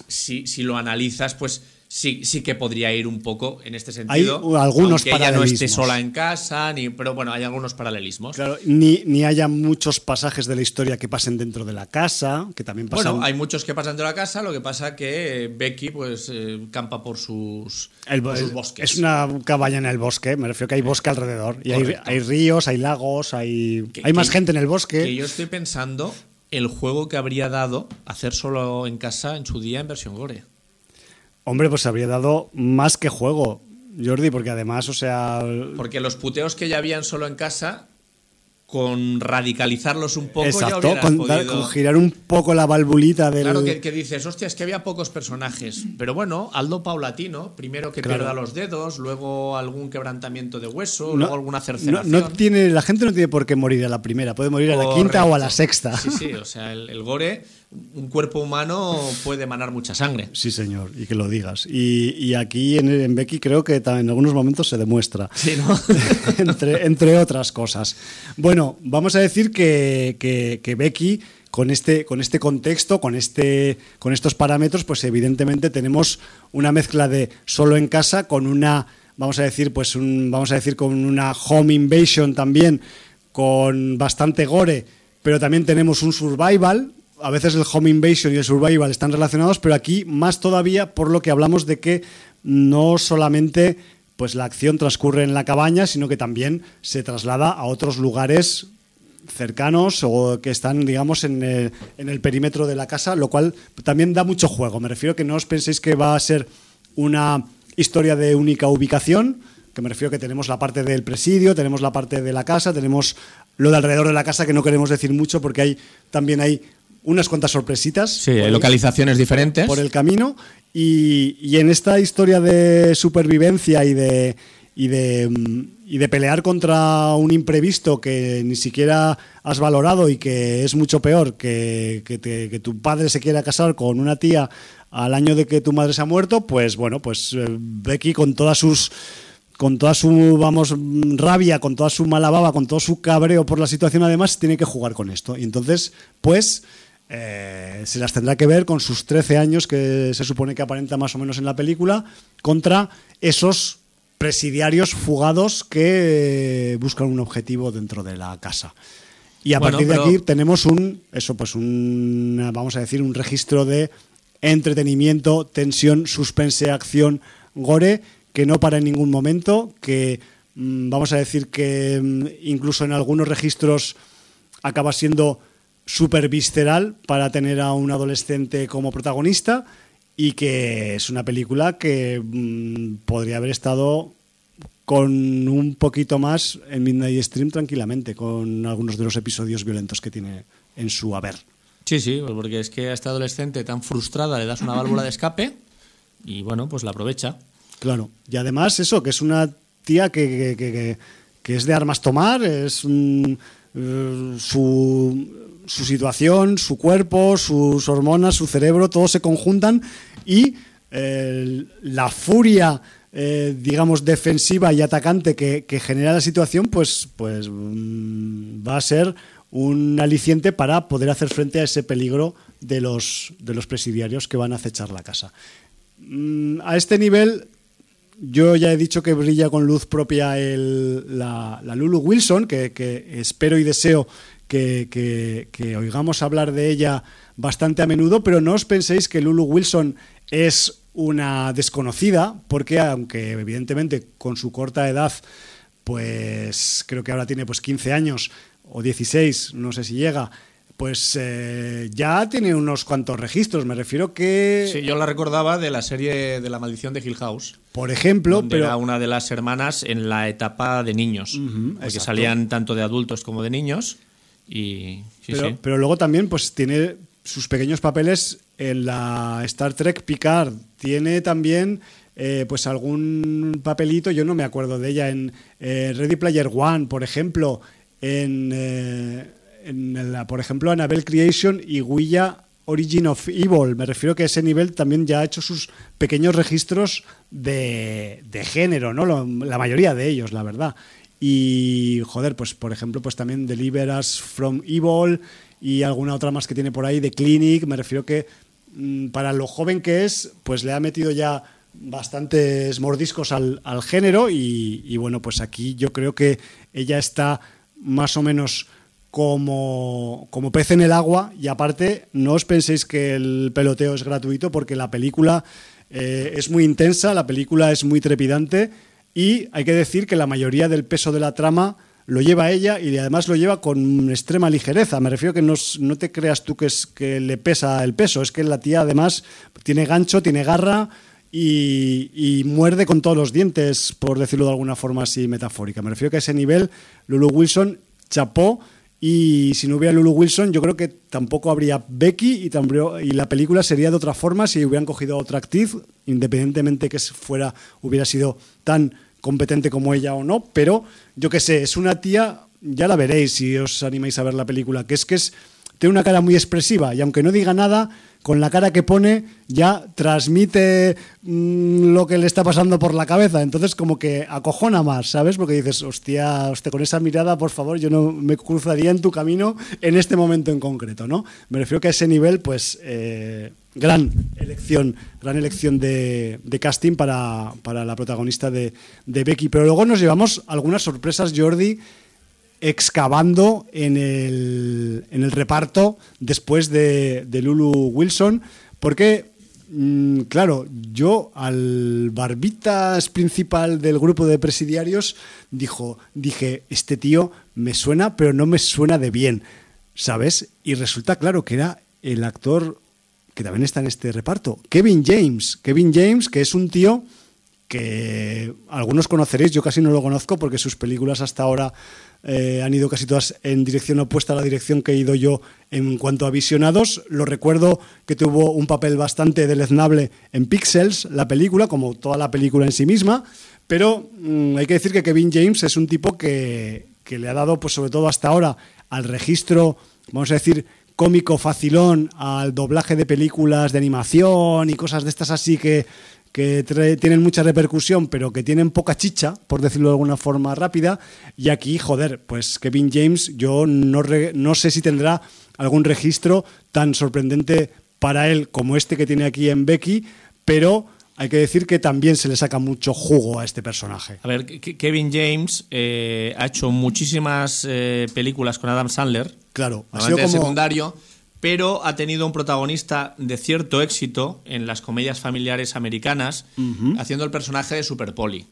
si, si lo analizas, pues sí, sí que podría ir un poco en este sentido. Hay algunos aunque ella no esté paralelismos. sola en casa, ni, pero bueno, hay algunos paralelismos. Claro, ni, ni haya muchos pasajes de la historia que pasen dentro de la casa, que también pasan... Bueno, hay muchos que pasan de la casa, lo que pasa que eh, Becky pues eh, campa por sus, El por sus bosques. Es una cabaña en el bosque, me refiero que hay bosque alrededor. Y hay, ríos, hay lagos, hay, Que- hay más que- gente en el bosque. Que yo estoy pensando el juego que habría dado hacer solo en casa en su día en versión gore. Hombre, pues habría dado más que juego, Jordi, porque además, o sea... Porque los puteos que ya habían solo en casa, con radicalizarlos un poco, exacto, con, dar- podido... con girar un poco la valvulita del... Claro que, que dices, hostia, es que había pocos personajes. Pero bueno, Aldo paulatino. Primero que Claro. pierda los dedos, luego algún quebrantamiento de hueso, No- luego alguna cercenación. no tiene, la gente no tiene por qué morir a la primera, puede morir a la quinta o a la sexta. Sí, sí, o sea, el, el gore, un cuerpo humano puede emanar mucha sangre. Sí, señor, y que lo digas. Y, y aquí en, en Becky creo que en algunos momentos se demuestra. Sí, ¿no? <laughs> entre, entre otras cosas. Bueno, vamos a decir que, que- que Becky, con este, con este contexto, con, este, con estos parámetros, pues evidentemente tenemos una mezcla de solo en casa con una, vamos a decir, pues un, vamos a decir, con una home invasion también, con bastante gore, pero también tenemos un survival. A veces el home invasion y el survival están relacionados, pero aquí más todavía por lo que hablamos de que no solamente pues la acción transcurre en la cabaña, sino que también se traslada a otros lugares cercanos o que están, digamos, en el, perímetro de la casa, lo cual también da mucho juego. Me refiero que no os penséis que va a ser una historia de única ubicación, que me refiero que tenemos la parte del presidio, tenemos la parte de la casa, tenemos lo de alrededor de la casa que no queremos decir mucho porque hay también hay unas cuantas sorpresitas. Sí, por localizaciones diferentes. por el camino y, y en esta historia de supervivencia y de y de mm, y de pelear contra un imprevisto que ni siquiera has valorado y que es mucho peor que, que, te- que tu padre se quiera casar con una tía al año de que tu madre se ha muerto, pues bueno, pues eh, Becky con todas sus con toda su, vamos, mm, rabia, con toda su mala baba, con todo su cabreo por la situación, además, tiene que jugar con esto. Y entonces, pues, eh, se las tendrá que ver con sus 13 años, que se supone que aparenta más o menos en la película, contra esos presidiarios fugados que buscan un objetivo dentro de la casa. Y a Bueno, partir de pero- aquí tenemos un, eso, pues un, vamos a decir, un registro de entretenimiento, tensión, suspense, acción, gore, que no para en ningún momento, que mm, vamos a decir que mm, incluso en algunos registros acaba siendo súper visceral para tener a un adolescente como protagonista y que es una película que mm, podría haber estado con un poquito más en Midnight Stream tranquilamente, con algunos de los episodios violentos que tiene en su haber. Sí, sí, pues porque es que a esta adolescente tan frustrada le das una válvula de escape y bueno, pues la aprovecha. Claro, y además eso, que es una tía que, que, que, es de armas tomar, es eh, su, su situación, su cuerpo, sus hormonas, su cerebro, todos se conjuntan y eh, la furia eh, digamos, defensiva y atacante que, genera la situación, pues, pues mm, va a ser un aliciente para poder hacer frente a ese peligro de los, de los presidiarios que van a acechar la casa. Mm, a este nivel, yo ya he dicho que brilla con luz propia la, Lulu Wilson, que, espero y deseo que, que, oigamos hablar de ella bastante a menudo, pero no os penséis que Lulu Wilson es una desconocida, porque aunque evidentemente con su corta edad, pues creo que ahora tiene pues 15 años o 16, no sé si llega, pues eh, ya tiene unos cuantos registros. Me refiero que. Sí, yo la recordaba de la serie de La Maldición de Hill House. Por ejemplo, pero. Era una de las hermanas en la etapa de niños. porque salían tanto de adultos como de niños. Y. pero, pero luego también, pues tiene sus pequeños papeles en la Star Trek Picard. Tiene también eh, pues algún papelito, yo no me acuerdo de ella, en eh, Ready Player One, por ejemplo, en, eh, en la, por ejemplo, Annabelle Creation y Guilla Origin of Evil. Me refiero que ese nivel también ya ha hecho sus pequeños registros de, de género, ¿no? la mayoría de ellos, la verdad. Y, joder, pues por ejemplo, pues también Deliver Us From Evil y alguna otra más que tiene por ahí de Clinic. Me refiero que mm, para lo joven que es, pues le ha metido ya bastantes mordiscos al, género y, bueno, pues aquí yo creo que ella está más o menos como, como pez en el agua y aparte no os penséis que el peloteo es gratuito porque la película eh, es muy intensa, la película es muy trepidante y hay que decir que la mayoría del peso de la trama lo lleva ella y además lo lleva con extrema ligereza. Me refiero que no, no te creas tú que, es, que le pesa el peso, es que la tía además tiene gancho, tiene garra y, muerde con todos los dientes, por decirlo de alguna forma así metafórica. Me refiero que a ese nivel Lulu Wilson chapó y si no hubiera Lulu Wilson yo creo que tampoco habría Becky y, la película sería de otra forma si hubieran cogido a otra actriz, independientemente que fuera hubiera sido tan competente como ella o no, pero yo qué sé, es una tía, ya la veréis si os animáis a ver la película, que es que es, tiene una cara muy expresiva y aunque no diga nada, con la cara que pone ya transmite mm, lo que le está pasando por la cabeza. Entonces como que acojona más, ¿sabes? Porque dices, hostia, hostia, con esa mirada, por favor, yo no me cruzaría en tu camino en este momento en concreto, ¿no? Me refiero que a ese nivel, pues... Eh, gran elección, gran elección de, casting para, la protagonista de, Becky. Pero luego nos llevamos algunas sorpresas, Jordi, excavando en el, en el reparto después de, Lulu Wilson, porque, mm, claro, yo al barbitas principal del grupo de presidiarios dijo, dije, este tío me suena, pero no me suena de bien, ¿sabes? Y resulta, claro, que era el actor que también está en este reparto. Kevin James. Kevin James, que es un tío que algunos conoceréis, yo casi no lo conozco porque sus películas hasta ahora eh, han ido casi todas en dirección opuesta a la dirección que he ido yo en cuanto a visionados. Lo recuerdo que tuvo un papel bastante deleznable en Pixels, la película, como toda la película en sí misma, pero mm, hay que decir que Kevin James es un tipo que, que le ha dado, pues sobre todo hasta ahora, al registro, vamos a decir, cómico facilón al doblaje de películas de animación y cosas de estas así que, que tienen mucha repercusión, pero que tienen poca chicha, por decirlo de alguna forma rápida. Y aquí, joder, pues Kevin James, yo no, no sé si tendrá algún registro tan sorprendente para él como este que tiene aquí en Becky, pero hay que decir que también se le saca mucho jugo a este personaje. A ver, Kevin James eh, ha hecho muchísimas eh, películas con Adam Sandler. Claro, ha sido como... secundario, pero ha tenido un protagonista de cierto éxito en las comedias familiares americanas, haciendo el personaje de Super Polly.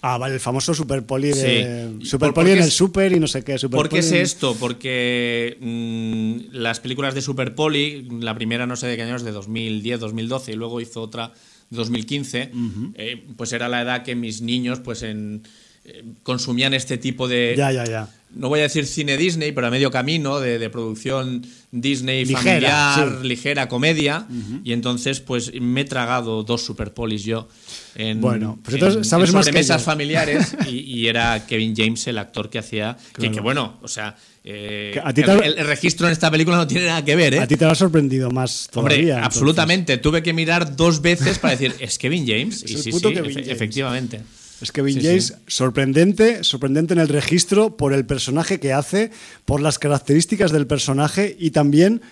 Ah, vale, el famoso Super Poli de. Super Poli en el Super y no sé qué. Super ¿Por qué es esto? Porque mm, las películas de Super Poli, la primera no sé de qué año es, de 2010, 2012, y luego hizo otra de 2015, eh, pues era la edad que mis niños, pues en eh, consumían este tipo de... Ya, ya, ya. No voy a decir cine Disney, pero a medio camino de, de producción Disney Ligera, familiar, sí. ligera, comedia. Y entonces, pues me he tragado dos superpolis yo en, Bueno, pues en- entonces sabes en más que yo. familiares <laughs> y, y era Kevin James el actor que hacía. Que, Claro. que bueno, o sea, eh, a ti el, te- el- el registro en esta película no tiene nada que ver, ¿eh? A ti te lo ha sorprendido más Hombre, todavía. entonces. absolutamente. Tuve que mirar dos veces para decir, ¿es Kevin James? <laughs> Es y sí, sí, efe- James. efectivamente. Es Sí, James, sí. sorprendente, sorprendente en el registro por el personaje que hace, por las características del personaje y también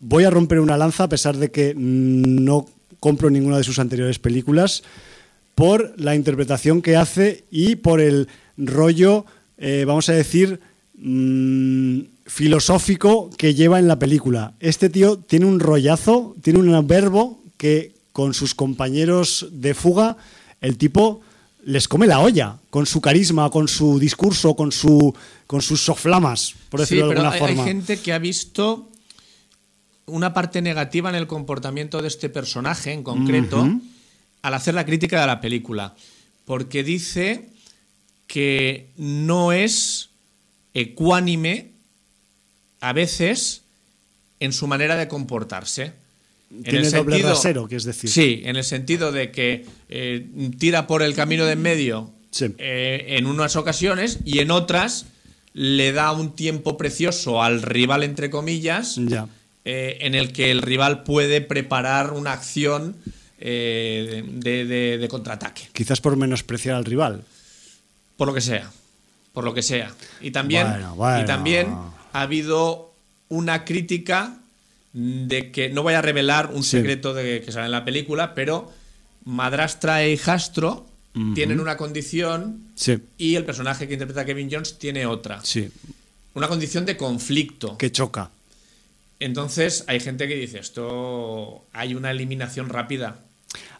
voy a romper una lanza a pesar de que no compro ninguna de sus anteriores películas por la interpretación que hace y por el rollo, eh, vamos a decir, mm, filosófico que lleva en la película. Este tío tiene un rollazo, tiene un verbo que con sus compañeros de fuga, el tipo les come la olla con su carisma, con su discurso, con su con sus soflamas, por Sí, decirlo de alguna hay, hay forma. gente que ha visto una parte negativa en el comportamiento de este personaje en concreto al hacer la crítica de la película. Porque dice que no es ecuánime a veces en su manera de comportarse. En Tiene doble rasero, que es decir. Sí, en el sentido de que eh, tira por el camino de en medio Sí. eh, en unas ocasiones y en otras le da un tiempo precioso al rival, entre comillas, Ya. eh, en el que el rival puede preparar una acción de, de- de contraataque, Quizás por menospreciar al rival. por lo que sea, por lo que sea. Y también, Bueno, bueno. Y también ha habido una crítica de que no voy a revelar un Sí. secreto de que sale en la película, pero madrastra e hijastro tienen una condición Sí, y el personaje que interpreta Kevin Jones tiene otra. sí, Una condición de conflicto. que choca. Entonces hay gente que dice, esto hay una eliminación rápida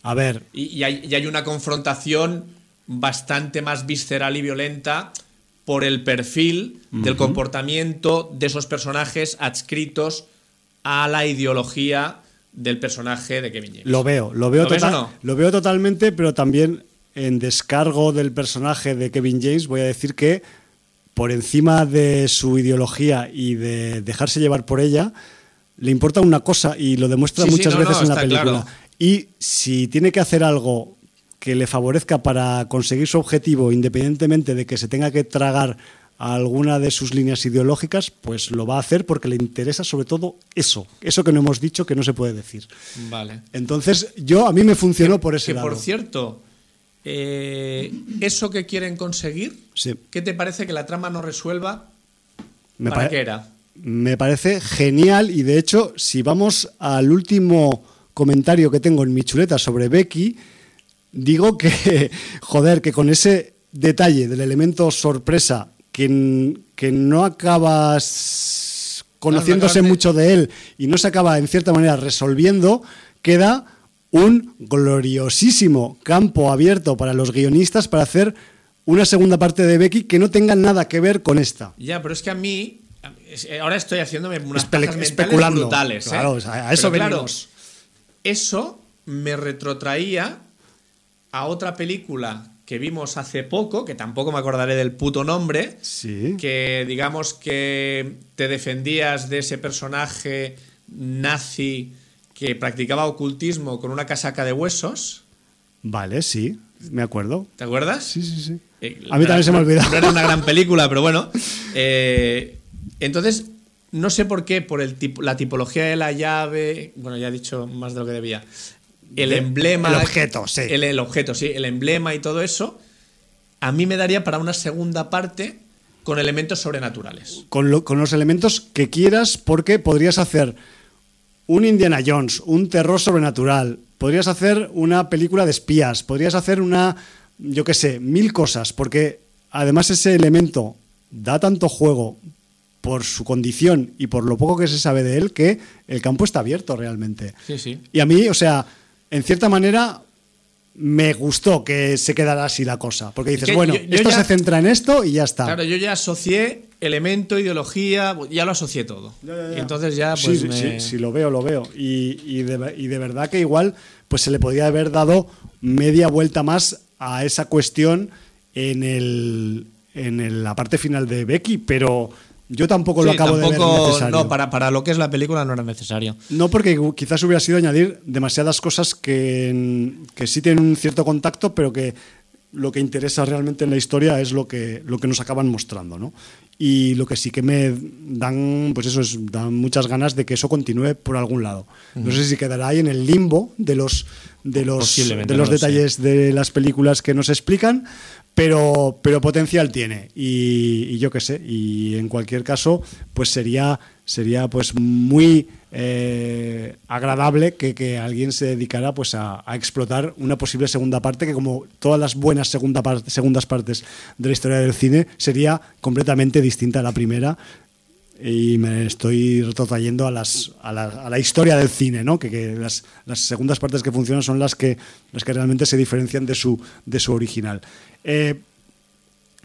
A ver, y, y hay, y hay una confrontación bastante más visceral y violenta por el perfil del comportamiento de esos personajes adscritos a la ideología del personaje de Kevin James. Lo veo, lo veo, ¿Lo ves total- o no? lo veo totalmente, pero también en descargo del personaje de Kevin James voy a decir que por encima de su ideología y de dejarse llevar por ella, le importa una cosa y lo demuestra Sí, sí, muchas no, veces no, en la película. claro. Y si tiene que hacer algo que le favorezca para conseguir su objetivo, independientemente de que se tenga que tragar a alguna de sus líneas ideológicas, pues lo va a hacer porque le interesa sobre todo eso, eso que no hemos dicho que no se puede decir. Vale. Entonces, yo a mí me funcionó por ese Que lado. por cierto, eh, eso que quieren conseguir, Sí. ¿qué te parece que la trama no resuelva? Me ¿Para qué era? Me parece genial y de hecho, si vamos al último comentario que tengo en mi chuleta sobre Becky, digo que, <laughs> joder, que con ese detalle del elemento sorpresa que, no acabas conociéndose mucho de él y no se acaba en cierta manera resolviendo, queda un gloriosísimo campo abierto para los guionistas para hacer una segunda parte de Becky que no tenga nada que ver con esta. Ya, pero es que a mí. es- Ahora estoy haciéndome unas especulando. brutales. ¿eh? Claro, a- a eso Pero claro, venimos. eso me retrotraía a otra película que vimos hace poco, que tampoco me acordaré del puto nombre, Sí. que digamos que te defendías de ese personaje nazi que practicaba ocultismo con una casaca de huesos. Vale, sí, me acuerdo. ¿Te acuerdas? Sí, sí, sí. Eh, A mí también se me ha no- era una gran <laughs> película, pero bueno. Eh, entonces, no sé por qué, por el tipo, la tipología de la llave. Bueno, ya he dicho más de lo que debía. El emblema. el objeto, sí. El, el objeto, sí. El emblema y todo eso. A mí me daría para una segunda parte con elementos sobrenaturales. Con, lo- con los elementos que quieras, porque podrías hacer un Indiana Jones, un terror sobrenatural, podrías hacer una película de espías, podrías hacer una, yo qué sé, mil cosas, porque además ese elemento da tanto juego por su condición y por lo poco que se sabe de él que el campo está abierto realmente. Sí, sí. Y a mí, o sea, en cierta manera me gustó que se quedara así la cosa, porque dices, que bueno, yo- yo esto ya- se centra en esto y ya está. Claro, yo ya asocié elemento, ideología, ya lo asocié todo. Ya, ya, ya. Y entonces ya, pues. sí, me- sí, sí, lo veo, lo veo. Y, y de, ver- y de verdad que igual pues se le podría haber dado media vuelta más a esa cuestión en, el, en el- la parte final de Becky, pero yo tampoco lo acabo de ver necesario. No, para, para lo que es la película no era necesario. No, porque quizás hubiera sido añadir demasiadas cosas que, que sí tienen un cierto contacto, pero que lo que interesa realmente en la historia es lo que, lo que nos acaban mostrando, ¿no? Y lo que sí que me dan, pues eso es, dan muchas ganas de que eso continúe por algún lado. No sé si quedará ahí en el limbo de los, de los, de los no lo sé. detalles de las películas que nos explican, pero, pero potencial tiene. Y, yo qué sé, y en cualquier caso, pues sería, sería pues muy eh, agradable que, que alguien se dedicara pues a, explotar una posible segunda parte que como todas las buenas segunda segundas partes de la historia del cine sería completamente distinta a la primera y me estoy retrotrayendo a, las, a, la, a la historia del cine, ¿no? que, que las, las segundas partes que funcionan son las que, las que realmente se diferencian de su, de su original. Eh,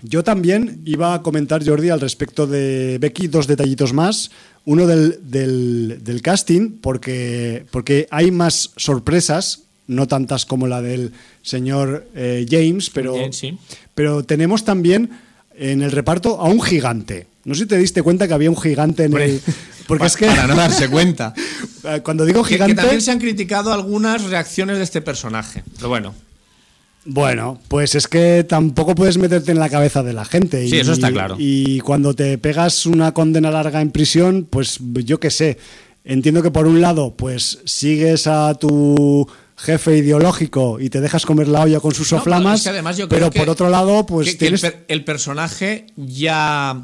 yo también iba a comentar, Jordi, al respecto de Becky, dos detallitos más. Uno del, del- del casting, porque, porque hay más sorpresas, no tantas como la del señor eh, James, pero, sí. pero tenemos también en el reparto a un gigante. No sé si te diste cuenta que había un gigante en el... Porque Pa- es que Para no darse cuenta. <laughs> cuando digo Que, que gigante... también se han criticado algunas reacciones de este personaje. Pero bueno, Bueno, pues es que tampoco puedes meterte en la cabeza de la gente. Sí, eso está claro. Y cuando te pegas una condena larga en prisión, pues yo qué sé. Entiendo que por un lado, pues sigues a tu jefe ideológico y te dejas comer la olla con sus No, soflamas, pero es que además yo creo pero que- por otro lado, pues que- el, tienes... per- el personaje ya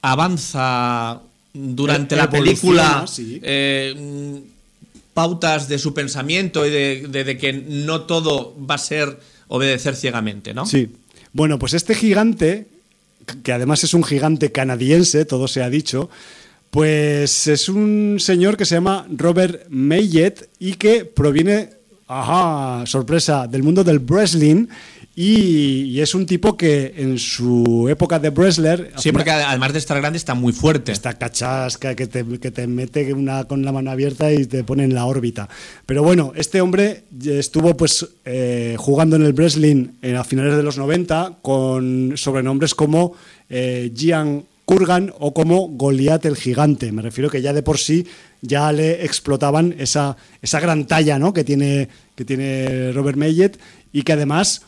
avanza durante E- la película sí. eh, pautas de su pensamiento y de, que no todo va a ser obedecer ciegamente, ¿no? Sí. Bueno, pues este gigante, que además es un gigante canadiense, todo se ha dicho, pues es un señor que se llama Robert Mayet y que proviene, ajá, sorpresa, del mundo del wrestling y, y es un tipo que en su época de wrestler... Sí, porque además de estar grande está muy fuerte. Esta cachasca que te, que te mete una con la mano abierta y te pone en la órbita. Pero bueno, este hombre estuvo pues eh, jugando en el wrestling en- a finales de los 90 con sobrenombres como eh, Gian Kurgan o como Goliat el gigante. Me refiero que ya de por sí ya le explotaban esa, esa gran talla ¿no? que, tiene, que tiene Robert Mayet y que además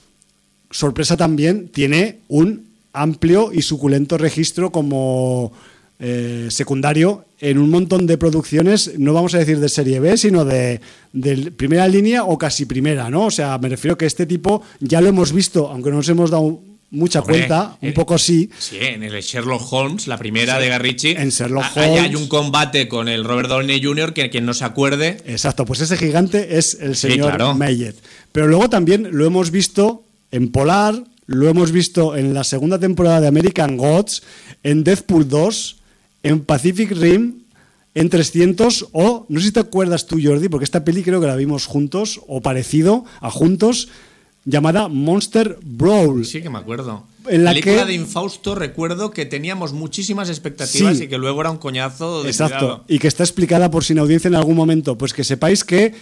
sorpresa también, tiene un amplio y suculento registro como eh, secundario en un montón de producciones, no vamos a decir de serie B, sino de, de primera línea o casi primera, ¿no? O sea, me refiero que este tipo ya lo hemos visto, aunque no nos hemos dado mucha Hombre, cuenta, un eh, poco sí. Sí, en el Sherlock Holmes, la primera de Garrichi. En Sherlock a- ahí hay Holmes. un combate con el Robert Downey Jr. que quien no se acuerde. Exacto, pues ese gigante es el Sí, señor claro. Mayet. Pero luego también lo hemos visto en Polar, lo hemos visto en la segunda temporada de American Gods, en Deadpool 2, en Pacific Rim, en 300 o, no sé si te acuerdas tú Jordi, porque esta peli creo que la vimos juntos o parecido a juntos, llamada Monster Brawl. Sí que me acuerdo. En la película que- de Infausto recuerdo que teníamos muchísimas expectativas Sí. y que luego era un coñazo de Exacto. cuidado. Y que está explicada por sin audiencia en algún momento. Pues que sepáis que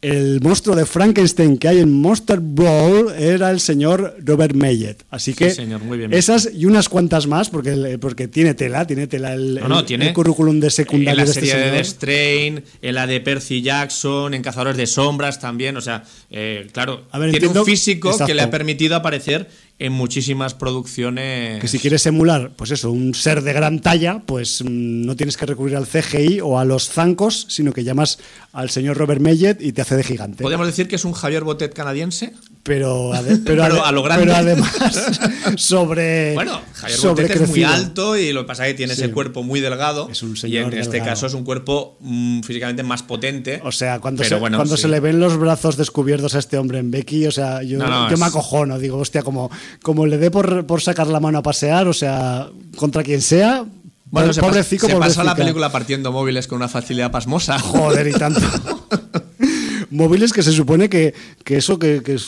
el monstruo de Frankenstein que hay en Monster Brawl era el señor Robert Mayet. Así que señor, muy bien esas y unas cuantas más, porque, porque tiene tela, tiene tela el, No, no, el- tiene el currículum de en secundario la de este serie de. The Strain, en la de Percy Jackson, en Cazadores de Sombras también. O sea, eh, claro, A ver, tiene entiendo- un físico exacto. que le ha permitido aparecer en muchísimas producciones. Que si quieres emular, pues eso, un ser de gran talla, pues mm, no tienes que recurrir al CGI o a los zancos, sino que llamas al señor Robert Mayet y te hace de gigante. Podemos decir que es un Javier Botet canadiense. pero, <laughs> pero, a lo grande. pero además <laughs> sobre Bueno, Javier Botet es muy alto y lo que pasa es que tiene Sí. ese cuerpo muy delgado. Es un y señor en este caso es un cuerpo mm, físicamente más potente. O sea, cuando, se, bueno, cuando sí. se le ven los brazos descubiertos a este hombre en Becky, o sea, yo, No, no, yo me acojono, digo, hostia, como, como le dé por, por sacar la mano a pasear, o sea, contra quien sea, Bueno, se, pas- se pasa la película partiendo móviles con una facilidad pasmosa. <laughs> Joder, y tanto. <laughs> Móviles que se supone que, que eso que, que,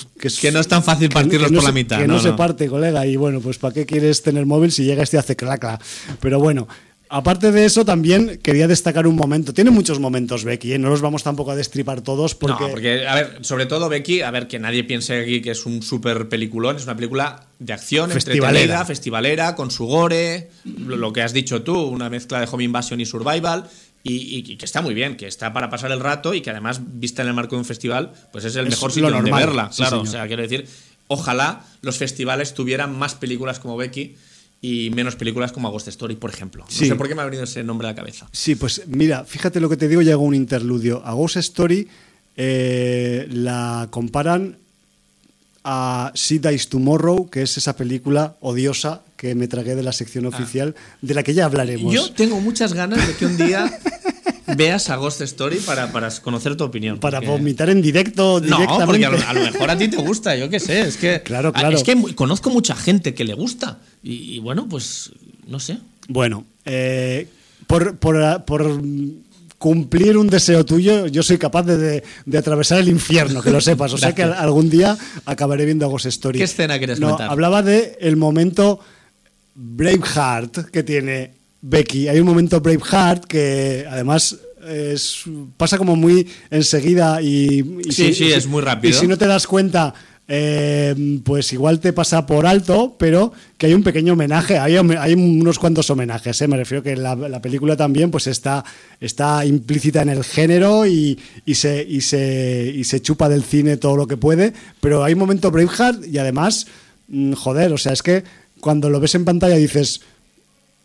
que, no es tan fácil partirlos no por la mitad, Que no, no, se parte, colega. Y bueno, pues ¿para qué quieres tener móvil si llega este y hace clacla? Pero bueno, Aparte de eso, también quería destacar un momento. Tiene muchos momentos, Becky, ¿eh? no los vamos tampoco a destripar todos porque... No, porque, a ver, sobre todo Becky, a ver, que nadie piense aquí que es un súper peliculón, es una película de acción, Festivalera. entretenida, festivalera, con su gore, lo que has dicho tú, una mezcla de home invasion y survival, y, que está muy bien, que está para pasar el rato y que además, vista en el marco de un festival, pues es el Es mejor sitio donde normal, verla. sí, claro, señor. o sea, quiero decir, ojalá los festivales tuvieran más películas como Becky y menos películas como August Story, por ejemplo. Sí. No sé por qué me ha venido ese nombre a la cabeza. Sí, pues mira, fíjate lo que te digo, llega un interludio. A Ghost Story eh, la comparan a She Dies Tomorrow, que es esa película odiosa que me tragué de la sección oficial, de la que ya hablaremos. Ah. Yo tengo muchas ganas de que un día <laughs> veas a Ghost Story para, para conocer tu opinión. para porque- vomitar en directo, No, directamente. porque a lo, a lo mejor a ti te gusta, yo qué sé. Es que, Claro, claro. Es que conozco mucha gente que le gusta. Y, y bueno, pues no sé. Bueno, eh, por, por- por cumplir un deseo tuyo, yo soy capaz de, de- de atravesar el infierno, que lo sepas. O sea que algún día acabaré viendo Ghost Story. ¿Qué escena quieres no, comentar? Hablaba de el momento Braveheart que tiene Becky. Hay un momento Braveheart que además es- pasa como muy enseguida y, y Sí, sí, es muy rápido. Y si no te das cuenta, eh, pues igual te pasa por alto, pero que hay un pequeño homenaje, hay, hay unos cuantos homenajes, ¿eh? me refiero que la, la película también pues está, está implícita en el género y, y se, y, se, y se chupa del cine todo lo que puede, pero hay un momento Braveheart y además, mm, joder, o sea, es que cuando lo ves en pantalla dices...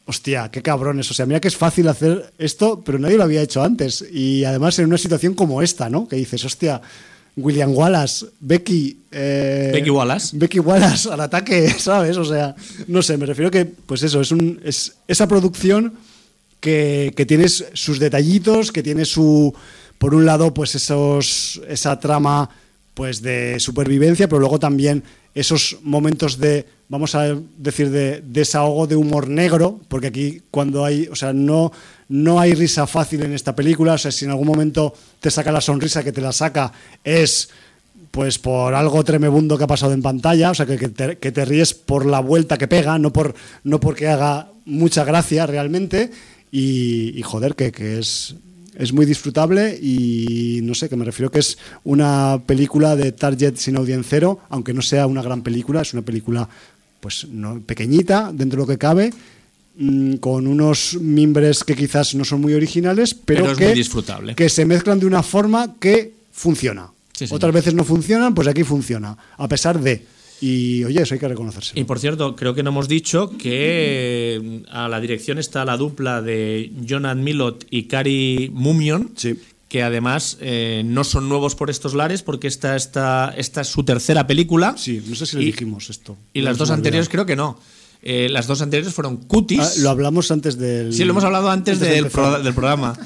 Hostia, qué cabrones. O sea, mira que es fácil hacer esto, pero nadie lo había hecho antes. Y además en una situación como esta, ¿no? Que dices, hostia, William Wallace, Becky. eh, Becky Wallace. Becky Wallace al ataque, <laughs> ¿sabes? O sea, no sé, me refiero que, pues eso, es, un, es esa producción que, que tiene sus detallitos, que tiene su. Por un lado, pues esos, esa trama pues de supervivencia, pero luego también esos momentos de, vamos a decir, de desahogo de humor negro, porque aquí cuando hay, o sea, no, no hay risa fácil en esta película, o sea, si en algún momento te saca la sonrisa que te la saca, es pues por algo tremebundo que ha pasado en pantalla, o sea, que, que te, que te ríes por la vuelta que pega, no, por, no porque haga mucha gracia realmente, y, y joder, que, que es, es muy disfrutable y no sé, que me refiero que es una película de target sin audiencero, aunque no sea una gran película, es una película pues no, pequeñita dentro de lo que cabe, mm, con unos mimbres que quizás no son muy originales, pero, Pero es que, muy disfrutable. que se mezclan de una forma que funciona. Sí. Otras veces no funcionan, pues aquí funciona, a pesar de. Y oye, eso hay que reconocérselo. Y por cierto, creo que no hemos dicho que eh, a la dirección está la dupla de Jonathan Milot y Cari Mumion, Sí. Que además eh, no son nuevos por estos lares porque esta, esta, esta es su tercera película. Sí, no sé si le dijimos esto. Y No las dos anteriores creo que no. Eh, las dos anteriores fueron Cuties. Ah, lo hablamos antes del. Sí, lo hemos hablado antes, de del, empezar. pro- del programa.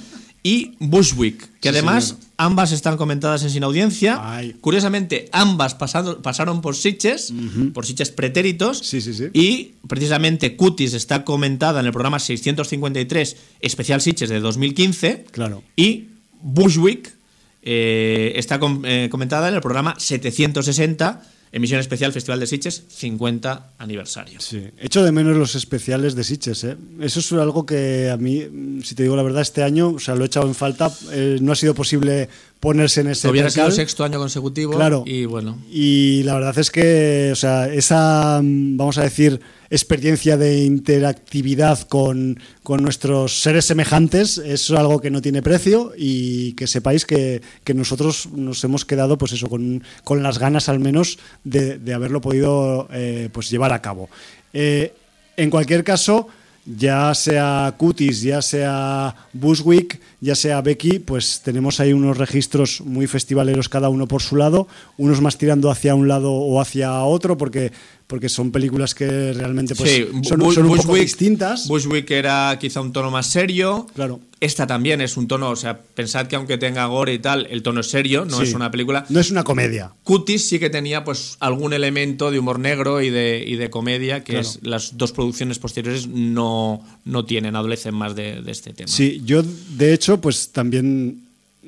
Y Bushwick, que Sí, además señor. ambas están comentadas en Sin Audiencia. Ay. Curiosamente, ambas pasado- pasaron por Sitges, por Sitges pretéritos. Sí, sí, sí. Y precisamente Cutis está comentada en el programa 653, especial Sitges de 2015. Claro. Y Bushwick eh, está eh, comentada en el programa 760, emisión especial Festival de Sitges, 50 aniversario. Sí, echo de menos los especiales de Sitges, ¿eh? Eso es algo que a mí, si te digo la verdad, este año, o lo he echado en falta. eh, no ha sido posible ponerse en ese Hubiera sido percal. sexto año consecutivo. Claro. Y bueno. Y la verdad es que, o sea, esa, vamos a decir, experiencia de interactividad con, con nuestros seres semejantes es algo que no tiene precio y que sepáis que, que nosotros nos hemos quedado, pues eso, con, con las ganas al menos de, de haberlo podido eh, pues llevar a cabo. Eh, en cualquier caso, ya sea Cutis, ya sea Bushwick, ya sea Becky, pues tenemos ahí unos registros muy festivaleros cada uno por su lado, unos más tirando hacia un lado o hacia otro, porque, porque son películas que realmente pues, Sí, son, Bu- son un poco distintas. Bushwick era quizá un tono más serio. Claro. Esta también es un tono, o sea, pensad que aunque tenga gore y tal, el tono es serio, no Sí. es una película. No es una comedia. Cutis sí que tenía pues algún elemento de humor negro y de, y de comedia que Claro. es, las dos producciones posteriores no, no tienen, adolecen más de, de este tema. Sí, yo de hecho, pues también mm,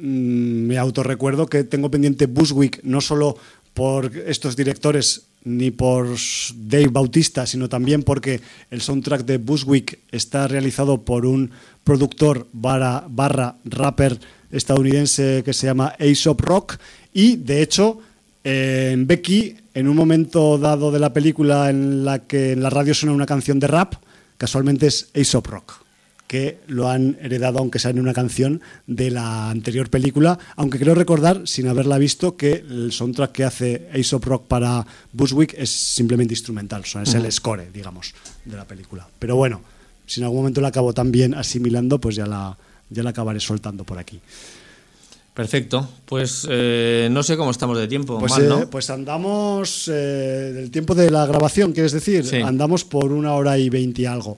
me autorrecuerdo que tengo pendiente Bushwick, no solo por estos directores ni por Dave Bautista, sino también porque el soundtrack de Bushwick está realizado por un productor barra, rapper estadounidense que se llama Aesop Rock. Y de hecho en Becky, en un momento dado de la película en la que en la radio suena una canción de rap, casualmente es Aesop Rock que lo han heredado, aunque sea en una canción de la anterior película, aunque creo recordar, sin haberla visto, que el soundtrack que hace Aesop Rock para Bushwick es simplemente instrumental, es el score, digamos, de la película. Pero bueno, si en algún momento la acabo también asimilando, pues ya la, ya la acabaré soltando por aquí. Perfecto, pues eh, no sé cómo estamos de tiempo. Pues, mal, ¿no? eh, pues andamos eh, del tiempo de la grabación, quieres decir, Sí. andamos por una hora y veinte algo.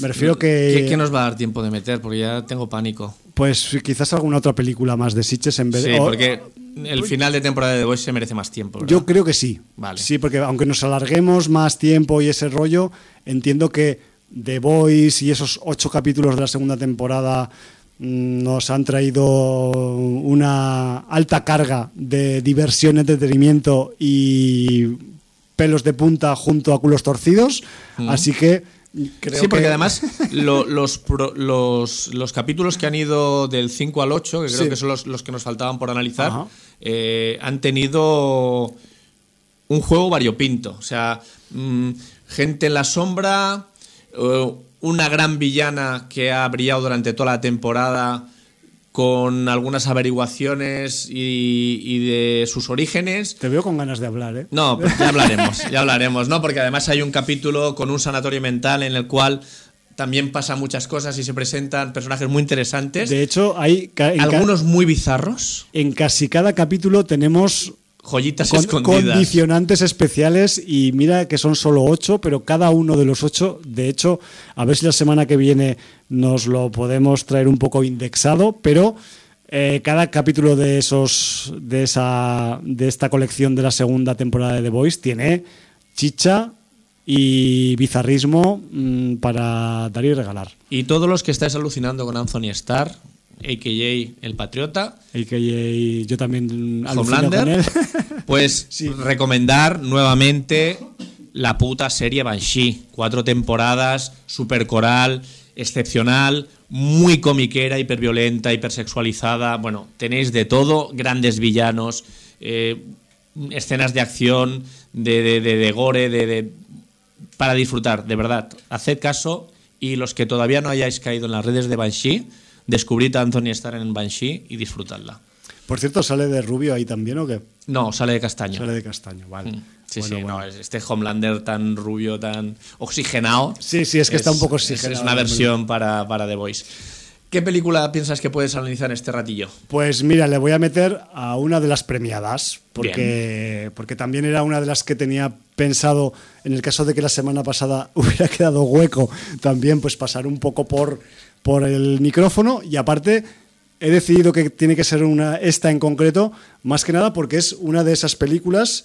Me refiero que, ¿Qué, qué nos va a dar tiempo de meter? Porque ya tengo pánico. pues quizás alguna otra película más de Sitches en vez Sí, de... o- porque el final de temporada de The Voice se merece más tiempo. ¿verdad? Yo creo que sí. Vale. Sí, porque aunque nos alarguemos más tiempo y ese rollo, entiendo que The Voice y esos ocho capítulos de la segunda temporada mm, nos han traído una alta carga de diversión, entretenimiento y pelos de punta junto a culos torcidos. Así que creo sí, porque que- además <laughs> lo- los, pro- los, los capítulos que han ido del 5 al 8, que creo Sí. que son los, los que nos faltaban por analizar, eh, han tenido un juego variopinto. O sea, mm, gente en la sombra, eh, una gran villana que ha brillado durante toda la temporada con algunas averiguaciones y, y de sus orígenes. Te veo con ganas de hablar, ¿eh? No, ya hablaremos, ya hablaremos, ¿no? Porque además hay un capítulo con un sanatorio mental en el cual también pasan muchas cosas y se presentan personajes muy interesantes. De hecho, hay algunos muy bizarros, en casi cada capítulo tenemos joyitas con- escondidas. condicionantes especiales y mira que son solo ocho, pero cada uno de los ocho, de hecho, a ver si la semana que viene nos lo podemos traer un poco indexado, pero eh, cada capítulo de esos de esa de esta colección de la segunda temporada de The Voice tiene chicha y bizarrismo mm, para dar y regalar. Y todos los que estáis alucinando con Anthony Starr, a.k.a. El Patriota, que yo también Homelander, con él. <laughs> pues <laughs> Sí. recomendar nuevamente la puta serie Banshee. Cuatro temporadas, super coral, excepcional, muy comiquera, hiperviolenta, hipersexualizada. Bueno, tenéis de todo, grandes villanos, eh, escenas de acción, de, de, de- de gore, de, de- para disfrutar, de verdad. Haced caso y los que todavía no hayáis caído en las redes de Banshee, descubrid a Anthony Starr en Banshee y disfrutadla. Por cierto, ¿sale de rubio ahí también o qué? No, sale de castaño. Sale de castaño, vale. Mm, Sí, Bueno, sí, bueno. no, es- este Homelander tan rubio, tan oxigenado. Sí, sí, es que está un poco oxigenado. Es una versión para, para The Voice. ¿Qué película piensas que puedes analizar en este ratillo? Pues mira, le voy a meter a una de las premiadas, porque, porque también era una de las que tenía pensado, en el caso de que la semana pasada <laughs> hubiera quedado hueco, también pues pasar un poco por, por el micrófono y aparte he decidido que tiene que ser una esta en concreto, más que nada porque es una de esas películas,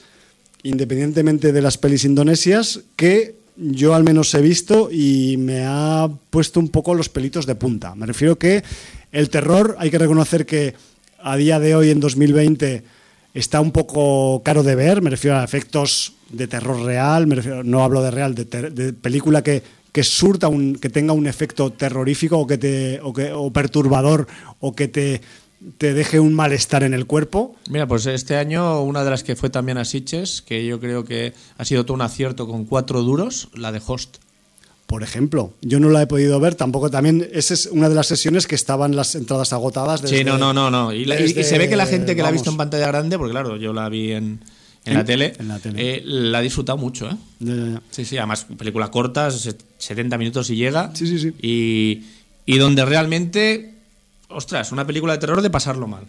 independientemente de las pelis indonesias, que yo al menos he visto y me ha puesto un poco los pelitos de punta. Me refiero que el terror, hay que reconocer que a día de hoy, en 2020, está un poco caro de ver, me refiero a efectos de terror real, me refiero, no hablo de real, de, película que, surta, un, que tenga un efecto terrorífico o, que te, o perturbador o que te, te deje un malestar en el cuerpo. Mira, pues este año una de las que fue también a Sitges, que yo creo que ha sido todo un acierto con cuatro duros, la de Host. Por ejemplo, yo no la he podido ver, tampoco también, esa es una de las sesiones que estaban las entradas agotadas. sí, no, no, no, no. Y, la- y- y desde- se ve que la gente que la ha visto en pantalla grande, porque claro, yo la vi en, en En- la tele, en la tele. eh, la ha disfrutado mucho, ¿eh? Ya, ya, ya. Sí, sí, además película corta, se- 70 minutos y llega. Sí, sí, sí. Y, y donde realmente, ostras, una película de terror de pasarlo mal.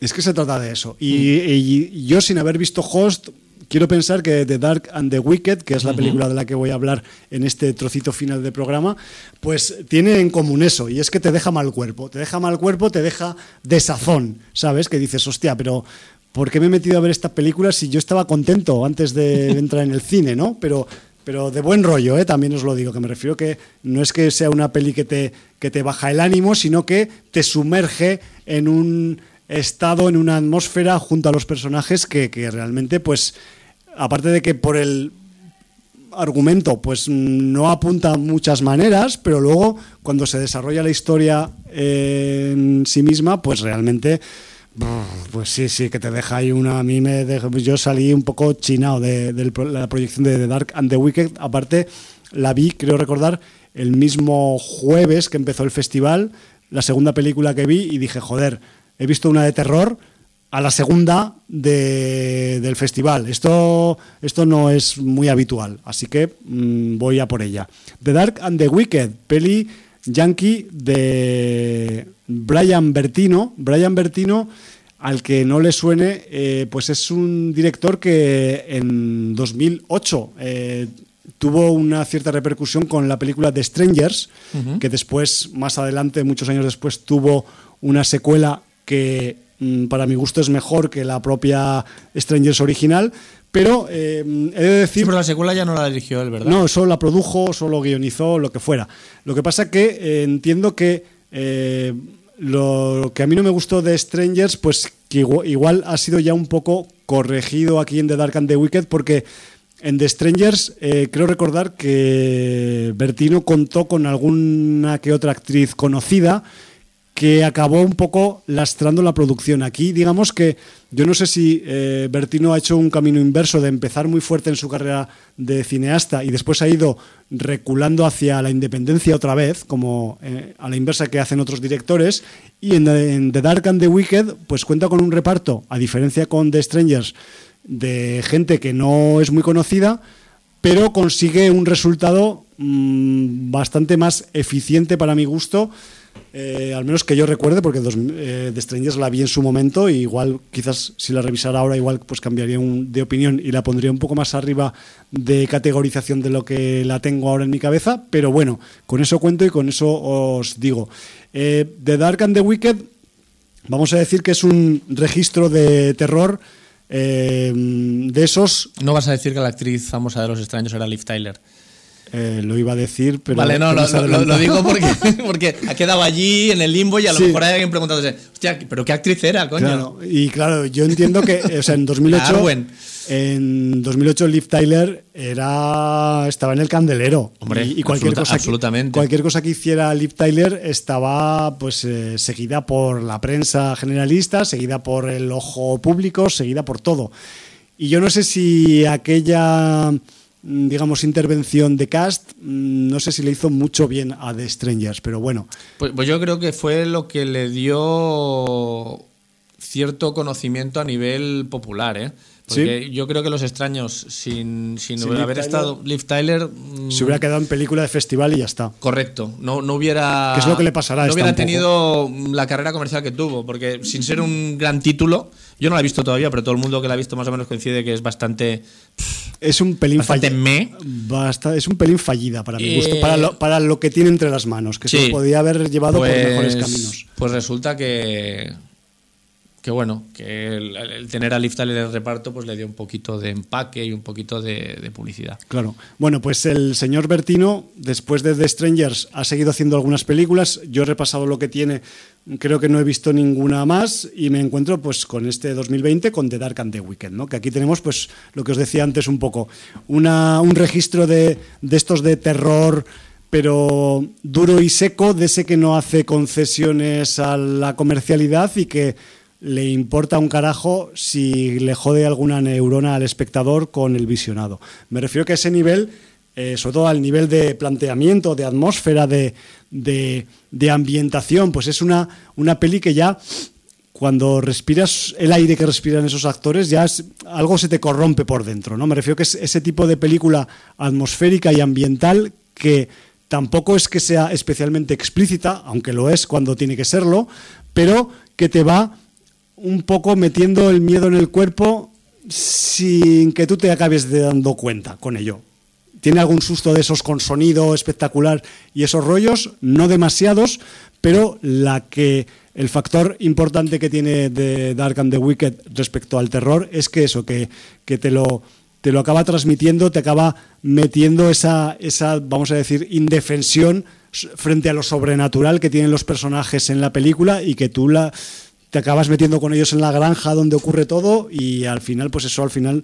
Es que se trata de eso. Y, Mm. y yo, sin haber visto Host, quiero pensar que The Dark and the Wicked, que es la película de la que voy a hablar en este trocito final del programa, pues tiene en común eso, y es que te deja mal cuerpo. Te deja mal cuerpo, te deja desazón, ¿sabes? Que dices, hostia, pero ¿por qué me he metido a ver esta película si yo estaba contento antes de entrar en el cine, ¿no? Pero pero de buen rollo, ¿eh? también os lo digo, que me refiero que no es que sea una peli que te, que te baja el ánimo, sino que te sumerge en un, estado en una atmósfera junto a los personajes que, que realmente, pues, aparte de que por el argumento pues no apunta muchas maneras, pero luego cuando se desarrolla la historia en sí misma, pues realmente pues sí, sí, que te deja ahí una. A mí me deja, yo salí un poco chinado de, la proyección de The Dark and the Wicked. Aparte, la vi, creo recordar, el mismo jueves que empezó el festival, la segunda película que vi, y dije, joder, he visto una de terror a la segunda del festival. Esto, esto no es muy habitual, así que mm, voy a por ella. The Dark and the Wicked, peli yankee de Brian Bertino. Brian Bertino, al que no le suene, eh, pues es un director que en 2008 eh, tuvo una cierta repercusión con la película The Strangers, que después, más adelante, muchos años después, tuvo una secuela que Mm, para mi gusto es mejor que la propia Strangers original, pero eh, he de decir... pero la secuela ya no la dirigió él, ¿verdad? No, solo la produjo, solo guionizó, lo que fuera. Lo que pasa que eh, entiendo que eh, lo que a mí no me gustó de Strangers, pues que igual, ha sido ya un poco corregido aquí en The Dark and the Wicked, porque en The Strangers creo recordar que Bertino contó con alguna que otra actriz conocida, que acabó un poco lastrando la producción. Aquí, digamos que yo no sé si eh, Bertino ha hecho un camino inverso de empezar muy fuerte en su carrera de cineasta y después ha ido reculando hacia la independencia otra vez, como eh, a la inversa que hacen otros directores. Y en, The Dark and the Wicked, pues cuenta con un reparto, a diferencia con The Strangers, de gente que no es muy conocida, pero consigue un resultado mm, bastante más eficiente para mi gusto eh, al menos que yo recuerde, porque dos, eh, The Strangers la vi en su momento, y igual quizás si la revisara ahora, igual pues cambiaría de opinión y la pondría un poco más arriba de categorización de lo que la tengo ahora en mi cabeza, pero bueno, con eso cuento y con eso os digo. Eh, the Dark and the Wicked, vamos a decir que es un registro de terror eh, de esos... No vas a decir que la actriz famosa de Los Extraños era Liv Tyler. Eh, lo iba a decir, pero. Vale, no, lo, digo <laughs> porque, porque ha quedado allí en el limbo y a lo mejor hay alguien preguntándose, hostia, ¿pero qué actriz era, coño? y claro, yo entiendo que, o sea, en 2008. en 2008 Liv Tyler era estaba en el candelero Hombre, y, cualquier cosa absolutamente. Que, cualquier cosa que hiciera Liv Tyler estaba pues eh, seguida por la prensa generalista seguida por el ojo público seguida por todo y yo no sé si aquella digamos, intervención de cast, mm, no sé si le hizo mucho bien a The Strangers, pero bueno. Pues, pues, yo creo que fue lo que le dio cierto conocimiento a nivel popular, ¿eh? Porque yo creo que Los Extraños, sin, sin, haber estado Liv Tyler... Mm, se hubiera quedado en película de festival y ya está. Correcto. No, no hubiera... ¿Qué es lo que le pasará? No hubiera tenido la carrera comercial que tuvo, porque sin ser un gran título, yo no la he visto todavía, pero todo el mundo que la ha visto más o menos coincide que es bastante... Es un pelín fallida. es un pelín fallida para mi gusto, para lo, para lo que tiene entre las manos, que se podía haber llevado por mejores pues, caminos. Pues resulta que que bueno, que el, tener a Liftal en el reparto pues le dio un poquito de empaque y un poquito de, publicidad. Claro. Bueno, pues el señor Bertino, después de The Strangers, ha seguido haciendo algunas películas. Yo he repasado lo que tiene, creo que no he visto ninguna más y me encuentro pues con este 2020 con The Dark and the Wicked, ¿no? Que aquí tenemos pues lo que os decía antes un poco, una, un registro de, de estos de terror pero duro y seco, de ese que no hace concesiones a la comercialidad y que le importa un carajo si le jode alguna neurona al espectador con el visionado. Me refiero que ese nivel, eh, sobre todo al nivel de planteamiento, de atmósfera, de, ambientación, pues es una, una peli que ya cuando respiras el aire que respiran esos actores, ya algo se te corrompe por dentro, ¿no? Me refiero que es ese tipo de película atmosférica y ambiental que tampoco es que sea especialmente explícita, aunque lo es cuando tiene que serlo, pero que te va un poco metiendo el miedo en el cuerpo sin que tú te acabes de dando cuenta con ello. Tiene algún susto de esos con sonido espectacular y esos rollos, no demasiados, pero la que el factor importante que tiene de Dark and the Wicked respecto al terror es que eso, que, que te lo te lo acaba transmitiendo, te acaba metiendo esa, esa, vamos a decir, indefensión frente a lo sobrenatural que tienen los personajes en la película y que tú la, te acabas metiendo con ellos en la granja donde ocurre todo y al final, pues eso al final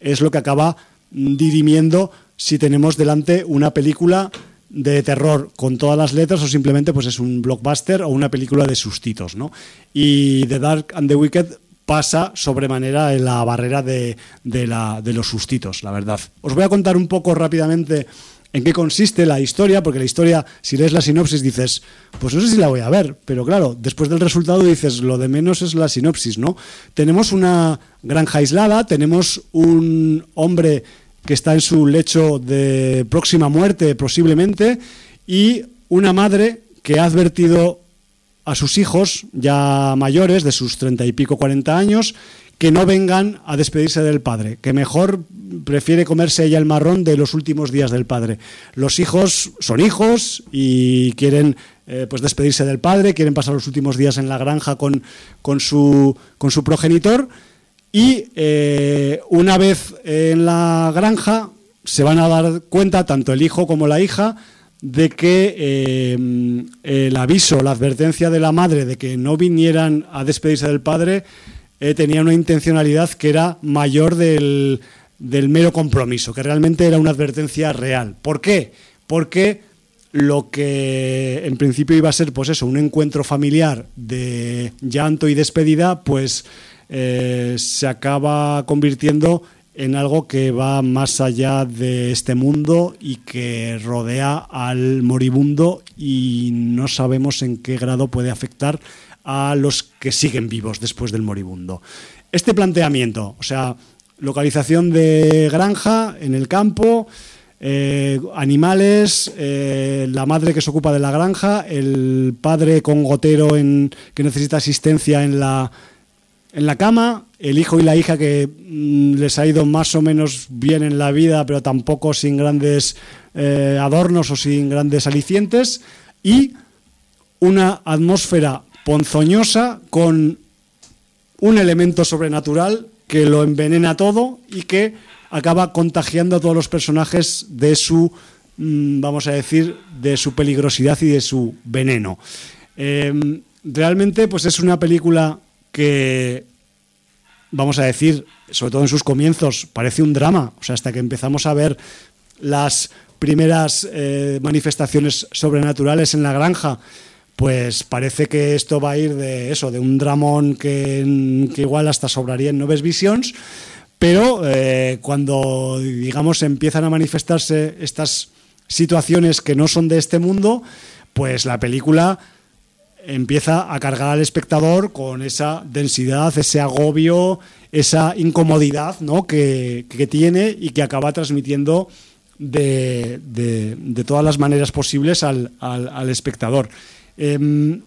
es lo que acaba dirimiendo si tenemos delante una película de terror con todas las letras o simplemente pues es un blockbuster o una película de sustitos, ¿no? Y The Dark and the Wicked pasa sobremanera en la barrera de, la, de los sustitos, la verdad. Os voy a contar un poco rápidamente en qué consiste la historia, porque la historia, si lees la sinopsis, dices, pues no sé si la voy a ver, pero claro, después del resultado dices, lo de menos es la sinopsis, ¿no? Tenemos una granja aislada, tenemos un hombre que está en su lecho de próxima muerte, posiblemente, y una madre que ha advertido a sus hijos ya mayores, de sus treinta y pico, cuarenta años, que no vengan a despedirse del padre, que mejor prefiere comerse ella el marrón de los últimos días del padre. Los hijos son hijos y quieren eh, pues despedirse del padre, quieren pasar los últimos días en la granja con, con, su, con su progenitor y eh, una vez en la granja se van a dar cuenta tanto el hijo como la hija de que eh, el aviso, la advertencia de la madre de que no vinieran a despedirse del padre eh, tenía una intencionalidad que era mayor del, mero compromiso, que realmente era una advertencia real. ¿Por qué? Porque lo que en principio iba a ser, pues eso, un encuentro familiar de llanto y despedida, pues eh, se acaba convirtiendo en algo que va más allá de este mundo y que rodea al moribundo y no sabemos en qué grado puede afectar a los que siguen vivos después del moribundo. Este planteamiento, o sea, localización de granja en el campo, eh, animales, eh, la madre que se ocupa de la granja, el padre con gotero en, que necesita asistencia en la, en la cama, el hijo y la hija que mm, les ha ido más o menos bien en la vida, pero tampoco sin grandes eh, adornos o sin grandes alicientes, y una atmósfera ponzoñosa con un elemento sobrenatural que lo envenena todo y que acaba contagiando a todos los personajes de su, mm, vamos a decir, de su peligrosidad y de su veneno. Em, realmente, pues es una película que, vamos a decir, sobre todo en sus comienzos, parece un drama. O sea, hasta que empezamos a ver las primeras eh, manifestaciones sobrenaturales en la granja, pues parece que esto va a ir de eso, de un dramón que, igual hasta sobraría en Noves Visions, pero eh, cuando, digamos, empiezan a manifestarse estas situaciones que no son de este mundo, pues la película empieza a cargar al espectador con esa densidad, ese agobio, esa incomodidad ¿no? que, tiene y que acaba transmitiendo de, todas las maneras posibles al espectador. Em,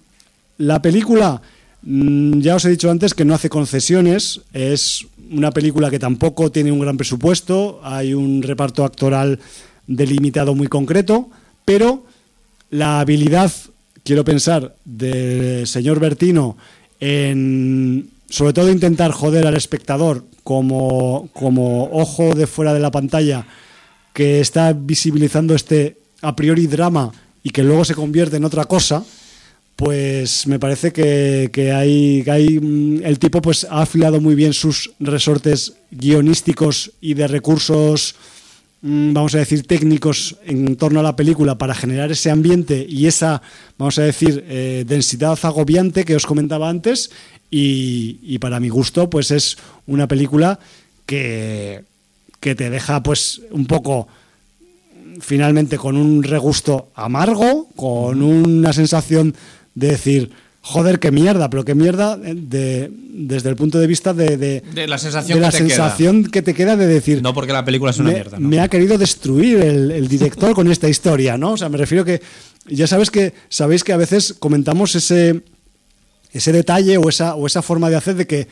la película, mm, ya os he dicho antes que no hace concesiones, es una película que tampoco tiene un gran presupuesto, hay un reparto actoral delimitado muy concreto, pero la habilidad, quiero pensar, del señor Bertino en sobre todo intentar joder al espectador como, como ojo de fuera de la pantalla que está visibilizando este a priori drama y que luego se convierte en otra cosa, pues me parece que, hay, hay, mm, el tipo pues ha afilado muy bien sus resortes guionísticos y de recursos mm, vamos a decir técnicos en torno a la película para generar ese ambiente y esa vamos a decir eh, densidad agobiante que os comentaba antes. Y, y, para mi gusto pues es una película que, que te deja pues un poco finalmente con un regusto amargo con una sensación de decir, joder, qué mierda, pero qué mierda de, desde el punto de vista de, la sensación, la que, te sensación que te queda de decir... No porque la película es una mierda. Me ha querido destruir el, director con esta historia, ¿no? O sea, me refiero que ya sabes que sabéis que a veces comentamos ese ese detalle o esa, o esa forma de hacer de que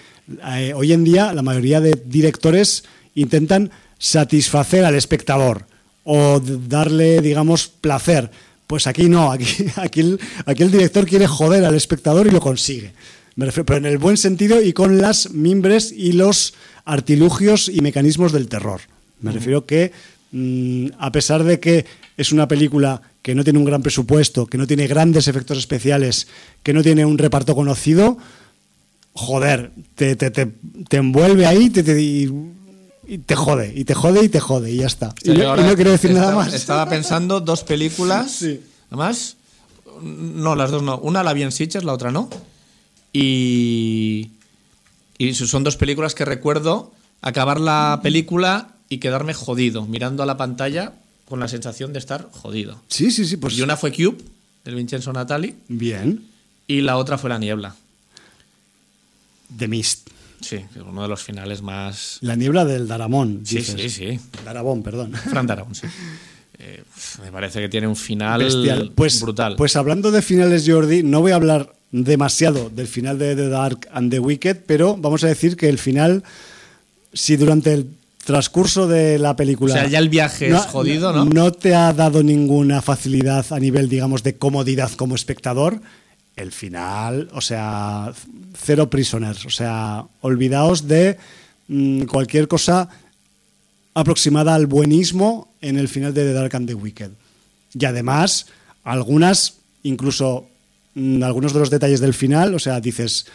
eh, hoy en día la mayoría de directores intentan satisfacer al espectador o darle, digamos, placer pues aquí no, aquí, <laughs> aquí, el, aquí el director quiere joder al espectador y lo consigue. pero en el buen sentido y con las mimbres y los artilugios y mecanismos del terror. Me refiero que, mm, a pesar de que es una película que no tiene un gran presupuesto, que no tiene grandes efectos especiales, que no tiene un reparto conocido, joder, te, te, te, te envuelve ahí te, te, y, y te jode, y te jode y te jode, y ya está. Y, no, ahora y no quiero decir nada estaba- más. Estaba pensando dos películas. Sí. Además, no, las dos no. Una la vi en Sitges, la otra no. Y. Y son dos películas que recuerdo acabar la película y quedarme jodido, mirando a la pantalla con la sensación de estar jodido. Sí, sí, sí, pues Y una fue Cube, del Vincenzo Natali, bien. y la otra fue La Niebla. The Mist. Sí, uno de los finales más. La niebla del Daramón. Sí, dices. sí, sí. Darabón, perdón. Fran Darabont, sí. Eh, me parece que tiene un final Bestial. Pues, brutal. Pues hablando de finales, Jordi, no voy a hablar demasiado del final de The Dark and the Wicked, pero vamos a decir que el final, si durante el transcurso de la película. O sea, ya el viaje es jodido, ¿no? No te ha dado ninguna facilidad a nivel, digamos, de comodidad como espectador. El final, o sea, cero prisoners. O sea, olvidaos de mm, cualquier cosa aproximada al buenismo en el final de The Dark and the Wicked. Y además, algunas, incluso mm, algunos de los detalles del final, o sea, dices,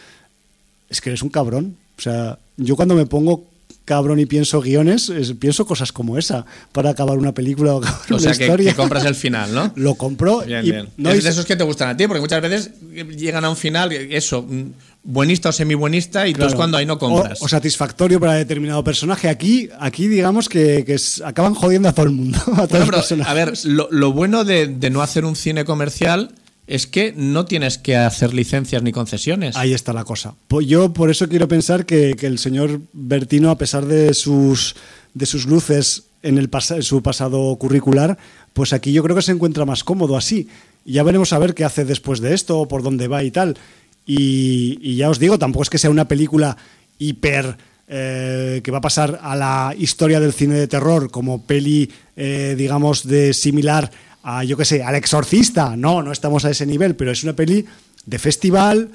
es que eres un cabrón. O sea, yo cuando me pongo cabrón y pienso guiones, es- pienso cosas como esa para acabar una película o acabar O una sea, que, historia. que compras el final, ¿no? <laughs> Lo compro Bien, y, bien. no, es de esos que te gustan a ti, porque muchas veces llegan a un final, eso, mm, buenista o semi-buenista, y tú es Claro. cuando ahí no compras. O, o satisfactorio para determinado personaje. Aquí, aquí digamos que, que es- acaban jodiendo a todo el mundo. <laughs> A Bueno, pero, a ver, lo, lo bueno de, de no hacer un cine comercial es que no tienes que hacer licencias ni concesiones. Ahí está la cosa. Po- Yo por eso quiero pensar que, el señor Bertino, a pesar de sus, de sus luces en, el pas- su pasado curricular, pues aquí yo creo que se encuentra más cómodo así. Ya veremos a ver qué hace después de esto, por dónde va y tal. Y, y ya os digo, tampoco es que sea una película hiper eh, que va a pasar a la historia del cine de terror como peli, eh, digamos, de similar a, yo qué sé, al exorcista. No, no estamos a ese nivel, pero es una peli de festival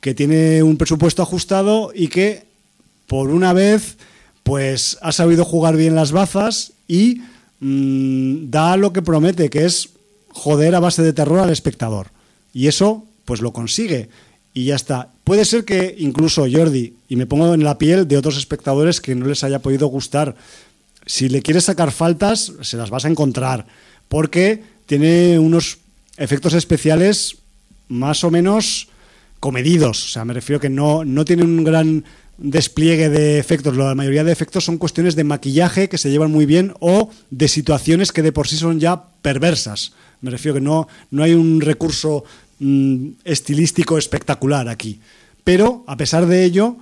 que tiene un presupuesto ajustado y que, por una vez, pues ha sabido jugar bien las bazas y mm, da lo que promete, que es joder a base de terror al espectador. Y eso, pues lo consigue. Y ya está. Puede ser que incluso Jordi, y me pongo en la piel de otros espectadores que no les haya podido gustar, si le quieres sacar faltas, se las vas a encontrar. Porque tiene unos efectos especiales más o menos comedidos. O sea, me refiero que no, no tiene un gran despliegue de efectos. La mayoría de efectos son cuestiones de maquillaje que se llevan muy bien o de situaciones que de por sí son ya perversas. Me refiero que no, no hay un recurso mm, estilístico espectacular aquí. Pero, a pesar de ello,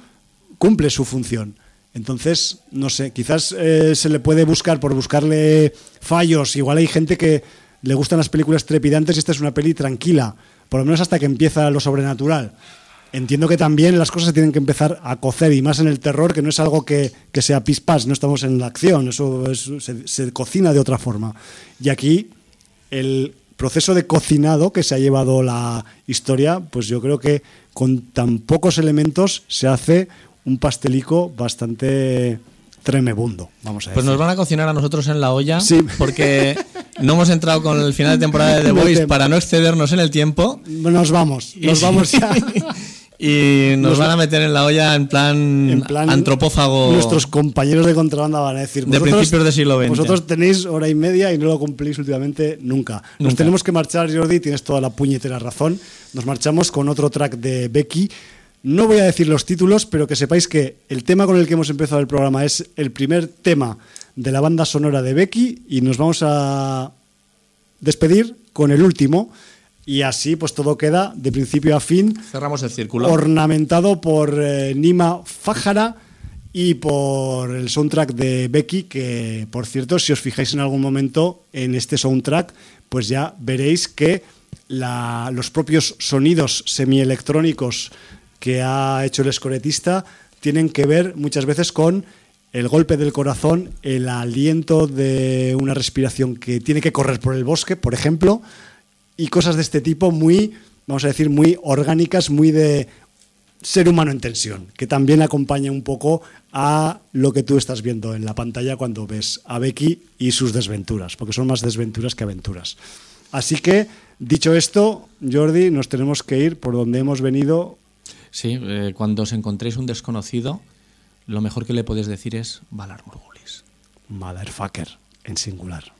cumple su función. Entonces, no sé, quizás eh, se le puede buscar por buscarle fallos. Igual hay gente que le gustan las películas trepidantes y esta es una peli tranquila, por lo menos hasta que empieza lo sobrenatural. Entiendo que también las cosas se tienen que empezar a cocer y más en el terror, que no es algo que, que sea pispas, no estamos en la acción, eso es- se, se cocina de otra forma. Y aquí el proceso de cocinado que se ha llevado la historia, pues yo creo que con tan pocos elementos se hace un pastelico bastante tremebundo, vamos a decir. Pues nos van a cocinar a nosotros en la olla, Sí. porque no hemos entrado con el final de temporada de <laughs> The Voice para no excedernos en el tiempo. Nos vamos, nos vamos ya. <laughs> Y nos Nos van a meter en la olla en plan, En plan, antropófago. Nuestros compañeros de contrabanda van a decir. De "Vosotros- principios del siglo XX". Vosotros tenéis hora y media y no lo cumplís últimamente nunca. Nos Nunca. tenemos que marchar, Jordi, tienes toda la puñetera razón. Nos marchamos con otro track de Becky. No voy a decir los títulos, pero que sepáis que el tema con el que hemos empezado el programa es el primer tema de la banda sonora de Becky y nos vamos a despedir con el último. Y así pues todo queda de principio a fin Cerramos el círculo. ornamentado por eh, Nima Fajara y por el soundtrack de Becky, que por cierto, si os fijáis en algún momento en este soundtrack, pues ya veréis que la- los propios sonidos semielectrónicos que ha hecho el escoretista tienen que ver muchas veces con el golpe del corazón, el aliento de una respiración que tiene que correr por el bosque, por ejemplo, y cosas de este tipo muy, vamos a decir, muy orgánicas, muy de ser humano en tensión, que también acompaña un poco a lo que tú estás viendo en la pantalla cuando ves a Becky y sus desventuras, porque son más desventuras que aventuras. Así que, dicho esto, Jordi, nos tenemos que ir por donde hemos venido Sí, eh, cuando os encontréis un desconocido, lo mejor que le podéis decir es Valar Morgulis. Motherfucker, en singular.